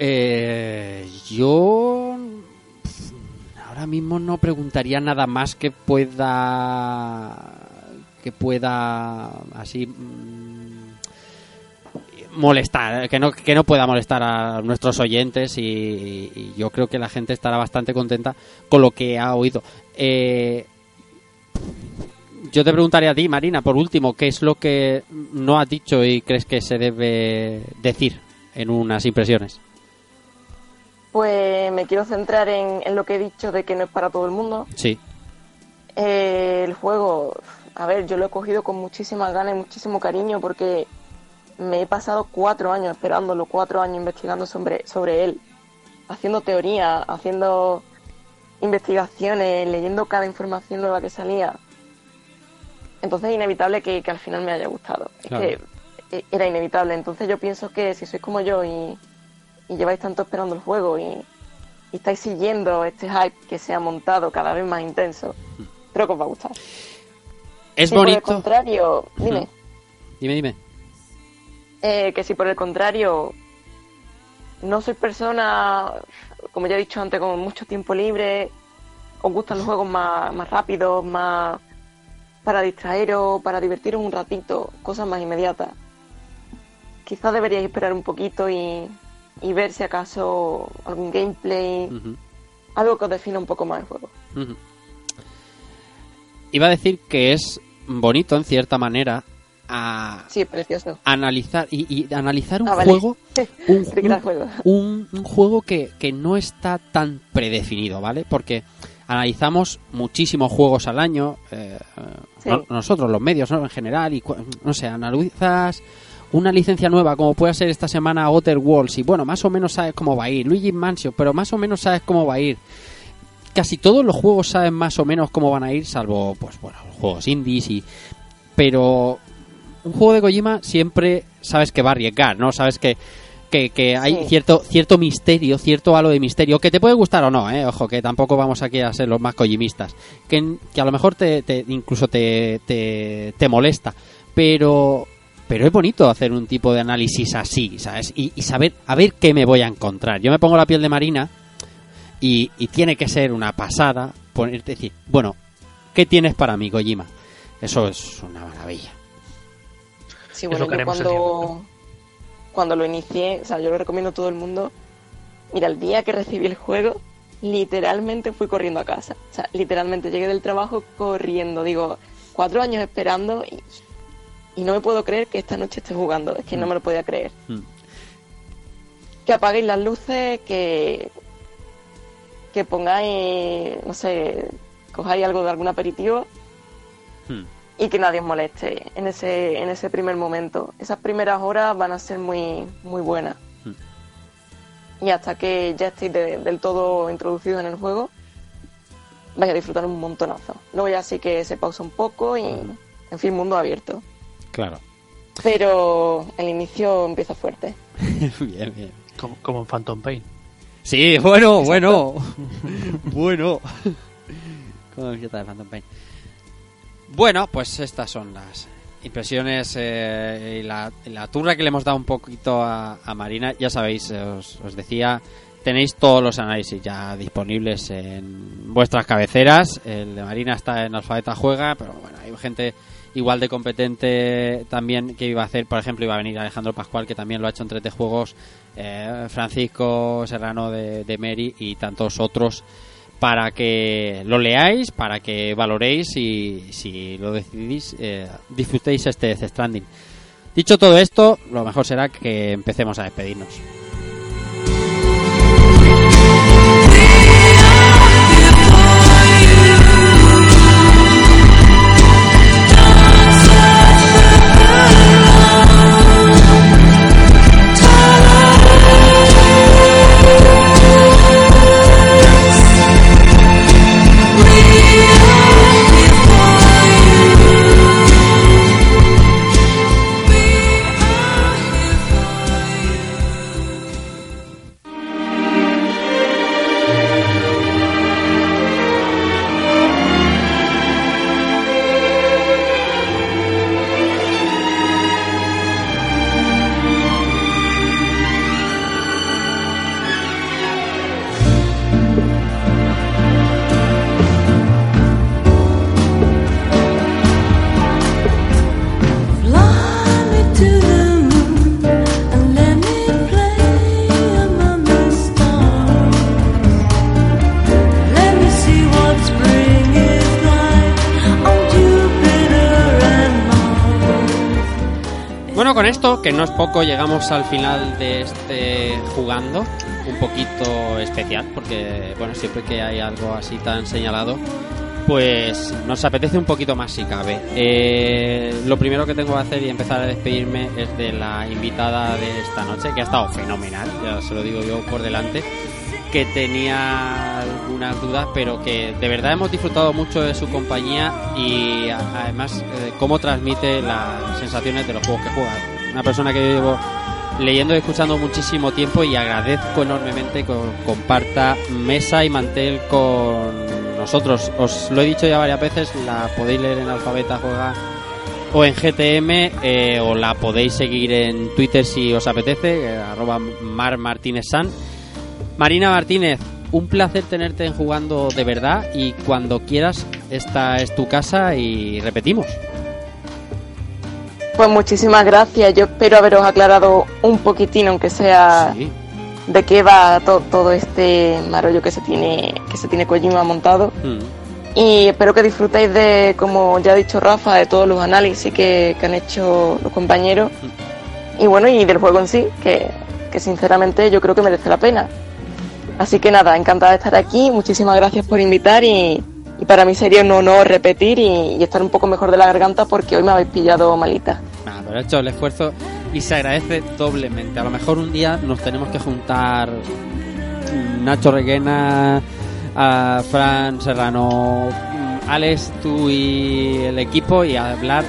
Eh, yo ahora mismo no preguntaría nada más que pueda que pueda así mm, molestar, que no, que no pueda molestar a nuestros oyentes y, y yo creo que la gente estará bastante contenta con lo que ha oído. Eh, yo te preguntaría a ti, Marina, por último, ¿qué es lo que no has dicho y crees que se debe decir en unas impresiones? Pues me quiero centrar en, en lo que he dicho de que no es para todo el mundo. Sí. Eh, el juego, a ver, yo lo he cogido con muchísimas ganas y muchísimo cariño porque me he pasado cuatro años esperándolo, cuatro años investigando sobre, sobre él, haciendo teoría, haciendo investigaciones, leyendo cada información nueva que salía. Entonces es inevitable que, que al final me haya gustado. Claro. Es que eh, era inevitable. Entonces yo pienso que si sois como yo y, y lleváis tanto esperando el juego y, y estáis siguiendo este hype que se ha montado cada vez más intenso, creo que os va a gustar. Es Si por el bonito. contrario, dime, Dime, dime. Eh, que si por el contrario no sois persona, como ya he dicho antes, con mucho tiempo libre, os gustan los juegos más, más rápidos, más para distraeros, para divertiros un ratito, cosas más inmediatas. Quizás deberíais esperar un poquito y, y ver si acaso algún gameplay, algo que os defina un poco más el juego. Iba a decir que es bonito, en cierta manera, a Sí, precioso. analizar y, y analizar un Ah, vale. juego un, juego. un- un juego que, que no está tan predefinido, ¿vale? Porque analizamos muchísimos juegos al año, eh, Sí. nosotros, los medios, ¿no? En general, y no sé, analizas una licencia nueva, como puede ser esta semana Outer Worlds, y bueno, más o menos sabes cómo va a ir. Luigi Mansion, pero más o menos sabes cómo va a ir. Casi todos los juegos saben más o menos cómo van a ir, salvo, pues bueno, los juegos indies y... Pero un juego de Kojima siempre sabes que va a arriesgar, ¿no? Sabes que, que, que hay Sí. cierto cierto misterio, cierto halo de misterio, que te puede gustar o no, ¿eh? Ojo, que tampoco vamos aquí a ser los más kojimistas. Que, que a lo mejor te, te- incluso te, te, te molesta, pero... Pero es bonito hacer un tipo de análisis así, ¿sabes? Y, y saber a ver qué me voy a encontrar. Yo me pongo la piel de Marina y, y tiene que ser una pasada poner, decir, bueno, ¿qué tienes para mí, Kojima? Eso es una maravilla. Sí, bueno, yo cuando, cuando lo inicié, o sea, yo lo recomiendo a todo el mundo. Mira, el día que recibí el juego, literalmente fui corriendo a casa. O sea, literalmente llegué del trabajo corriendo. Digo, cuatro años esperando y, y no me puedo creer que esta noche esté jugando. Es que no me lo podía creer. Mm. Que apaguéis las luces, que, que pongáis, no sé, cojáis algo de algún aperitivo Hmm. Y que nadie os moleste en ese, en ese primer momento. Esas primeras horas van a ser muy, muy buenas. Hmm. Y hasta que ya estéis de- del todo introducidos en el juego, vais a disfrutar un montonazo. Luego ya sí que se pausa un poco y, en fin, mundo abierto. Claro. Pero el inicio empieza fuerte. bien, bien. Como, como en Phantom Pain. Sí, bueno, bueno. bueno. Como empieza de Phantom Pain. Bueno, pues estas son las impresiones eh, y la, la turra que le hemos dado un poquito a, Marina. Ya sabéis, eh, os, os decía, tenéis todos los análisis ya disponibles en vuestras cabeceras. El de Marina está en Alfabeta Juega, pero bueno, hay gente igual de competente también que iba a hacer, por ejemplo, iba a venir Alejandro Pascual, que también lo ha hecho en 3D Juegos, eh, Francisco Serrano de, de Meri y tantos otros para que lo leáis, para que valoréis y si lo decidís, eh, disfrutéis este Death Stranding. Dicho todo esto, lo mejor será que empecemos a despedirnos. No es poco, llegamos al final de este jugando, un poquito especial, porque bueno, siempre que hay algo así tan señalado, pues nos apetece un poquito más si cabe. Eh, lo primero que tengo que hacer y empezar a despedirme es de la invitada de esta noche, que ha estado fenomenal, ya se lo digo yo por delante, que tenía algunas dudas, pero que de verdad hemos disfrutado mucho de su compañía y además eh, cómo transmite las sensaciones de los juegos que juega. Una persona que yo llevo leyendo y escuchando muchísimo tiempo y agradezco enormemente que comparta mesa y mantel con nosotros. Os lo he dicho ya varias veces, la podéis leer en Alfabeta Juega o en GTM eh, o la podéis seguir en Twitter si os apetece, eh, arroba Mar Martínez San. Marina Martínez, un placer tenerte en jugando de verdad y cuando quieras esta es tu casa y repetimos. Pues muchísimas gracias. Yo espero haberos aclarado un poquitín, aunque sea Sí. de qué va to- todo este marollo que se tiene que se tiene Kojima montado. Mm. Y espero que disfrutéis de, como ya ha dicho Rafa, de todos los análisis que, que han hecho los compañeros. Y bueno, y del juego en sí, que, que sinceramente yo creo que merece la pena. Así que nada, encantada de estar aquí. Muchísimas gracias por invitar y, y para mí sería un honor repetir y, estar un poco mejor de la garganta porque hoy me habéis pillado malita. Nada, pero he hecho el esfuerzo y se agradece doblemente. A lo mejor un día nos tenemos que juntar Nacho Reguena, a Fran Serrano, Alex, tú y el equipo y hablar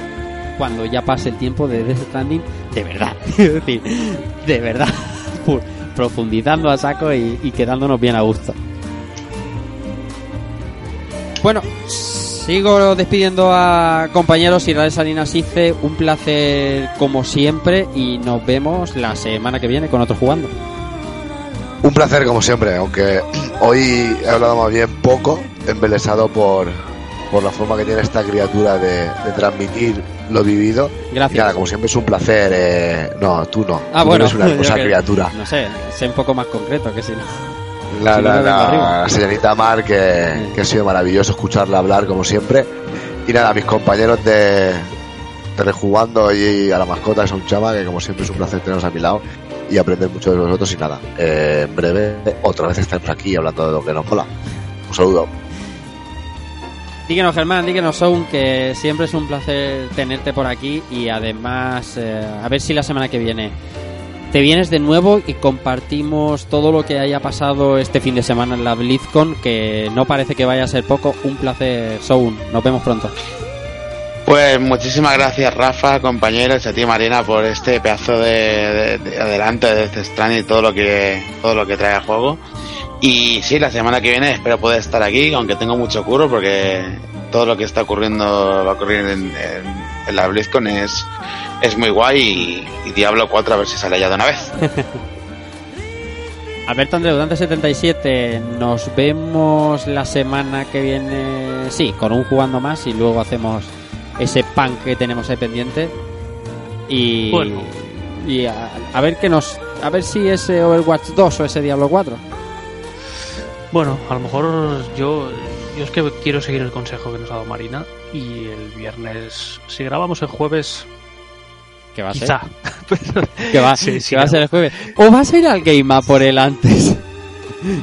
cuando ya pase el tiempo de Death Stranding de verdad. Es decir, de verdad. Fu- Profundizando a saco y quedándonos bien a gusto. Bueno, sigo despidiendo a compañeros Israel Salinas Ice. Un placer como siempre y nos vemos la semana que viene con otro jugando. Un placer como siempre, aunque hoy he hablado más bien poco, embelesado por, por la forma que tiene esta criatura de, de transmitir lo vivido. Gracias. Y nada, como siempre es un placer. eh, no, tú no. Ah, Tú bueno, eres una que- criatura. No sé, sé un poco más concreto que si no. La, Si señorita Mar, que, que ha sido maravilloso escucharla hablar como siempre. Y nada, mis compañeros de, de Rejugando y a la mascota, que son chama, que como siempre es un placer teneros a mi lado y aprender mucho de vosotros. Y nada, eh, en breve otra vez estaremos aquí hablando de lo que nos mola. Un saludo. Díganos, Germán, díganos, Soun, que siempre es un placer tenerte por aquí y además, eh, a ver si la semana que viene te vienes de nuevo y compartimos todo lo que haya pasado este fin de semana en la BlizzCon, que no parece que vaya a ser poco. Un placer, Soun. Nos vemos pronto. Pues muchísimas gracias Rafa, compañeros, a ti Marina por este pedazo de, de- de adelante de este Stranding y todo lo que todo lo que trae al juego. Y sí, la semana que viene espero poder estar aquí, aunque tengo mucho curro porque todo lo que está ocurriendo va a ocurrir en, en- en la BlizzCon es, es muy guay y, y Diablo 4 a ver si sale ya de una vez. Alberto Andreu, Dante77, nos vemos la semana que viene, sí, con un jugando más y luego hacemos ese pan que tenemos ahí pendiente. Y, Bueno. y a, a ver qué nos, a ver si ese Overwatch 2 o ese Diablo 4. Bueno, a lo mejor yo, yo es que quiero seguir el consejo que nos ha dado Marina y el viernes, si grabamos el jueves, ¿Qué va a quizá. ser? ¿Qué va, Sí, que a ser el jueves? ¿O vas a ir al Game A por él antes?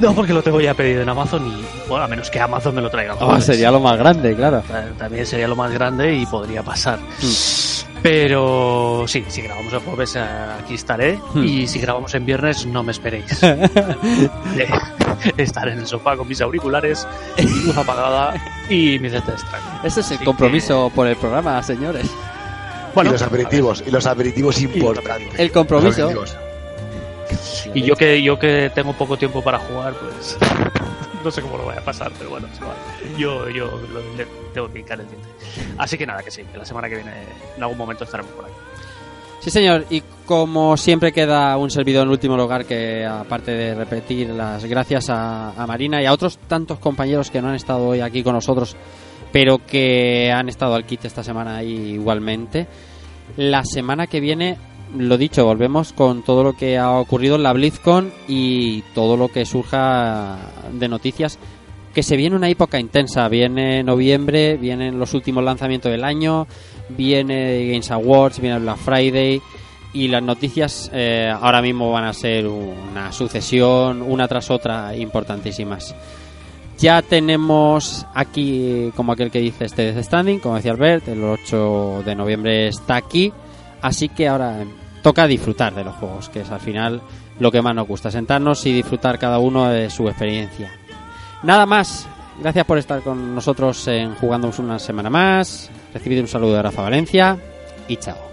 No, porque lo tengo ya pedido en Amazon y, bueno, a menos que Amazon me lo traiga. Oh, jueves. sería lo más grande, claro. También sería lo más grande y podría pasar. Mm. Pero sí, si grabamos el jueves eh, aquí estaré Hmm. y si grabamos en viernes no me esperéis. Estaré en el sofá con mis auriculares, mi luz apagada y mi cesta extraña. Ese es el Así compromiso por el programa, señores. Bueno, y los aperitivos, y los aperitivos importantes. El compromiso. Y yo que yo que tengo poco tiempo para jugar, pues no sé cómo lo voy a pasar, pero bueno, yo yo lo- le tengo que hincar el diente. Así que nada, que sí, que la semana que viene en algún momento estaremos por aquí. Sí, señor. Y como siempre queda un servidor en último lugar que, aparte de repetir las gracias a, a Marina y a otros tantos compañeros que no han estado hoy aquí con nosotros, pero que han estado al kit esta semana ahí igualmente. La semana que viene, lo dicho, volvemos con todo lo que ha ocurrido en la BlizzCon y todo lo que surja de noticias. Que se viene una época intensa. Viene noviembre, vienen los últimos lanzamientos del año, viene Games Awards, viene Black Friday, y las noticias eh, ahora mismo van a ser una sucesión, una tras otra, importantísimas. Ya tenemos aquí, como aquel que dice este Death Standing, como decía Albert, el 8 de noviembre está aquí, así que ahora toca disfrutar de los juegos, que es al final lo que más nos gusta, sentarnos y disfrutar cada uno de su experiencia. Nada más, gracias por estar con nosotros en Jugando una semana más, recibid un saludo de Rafa Valencia y chao.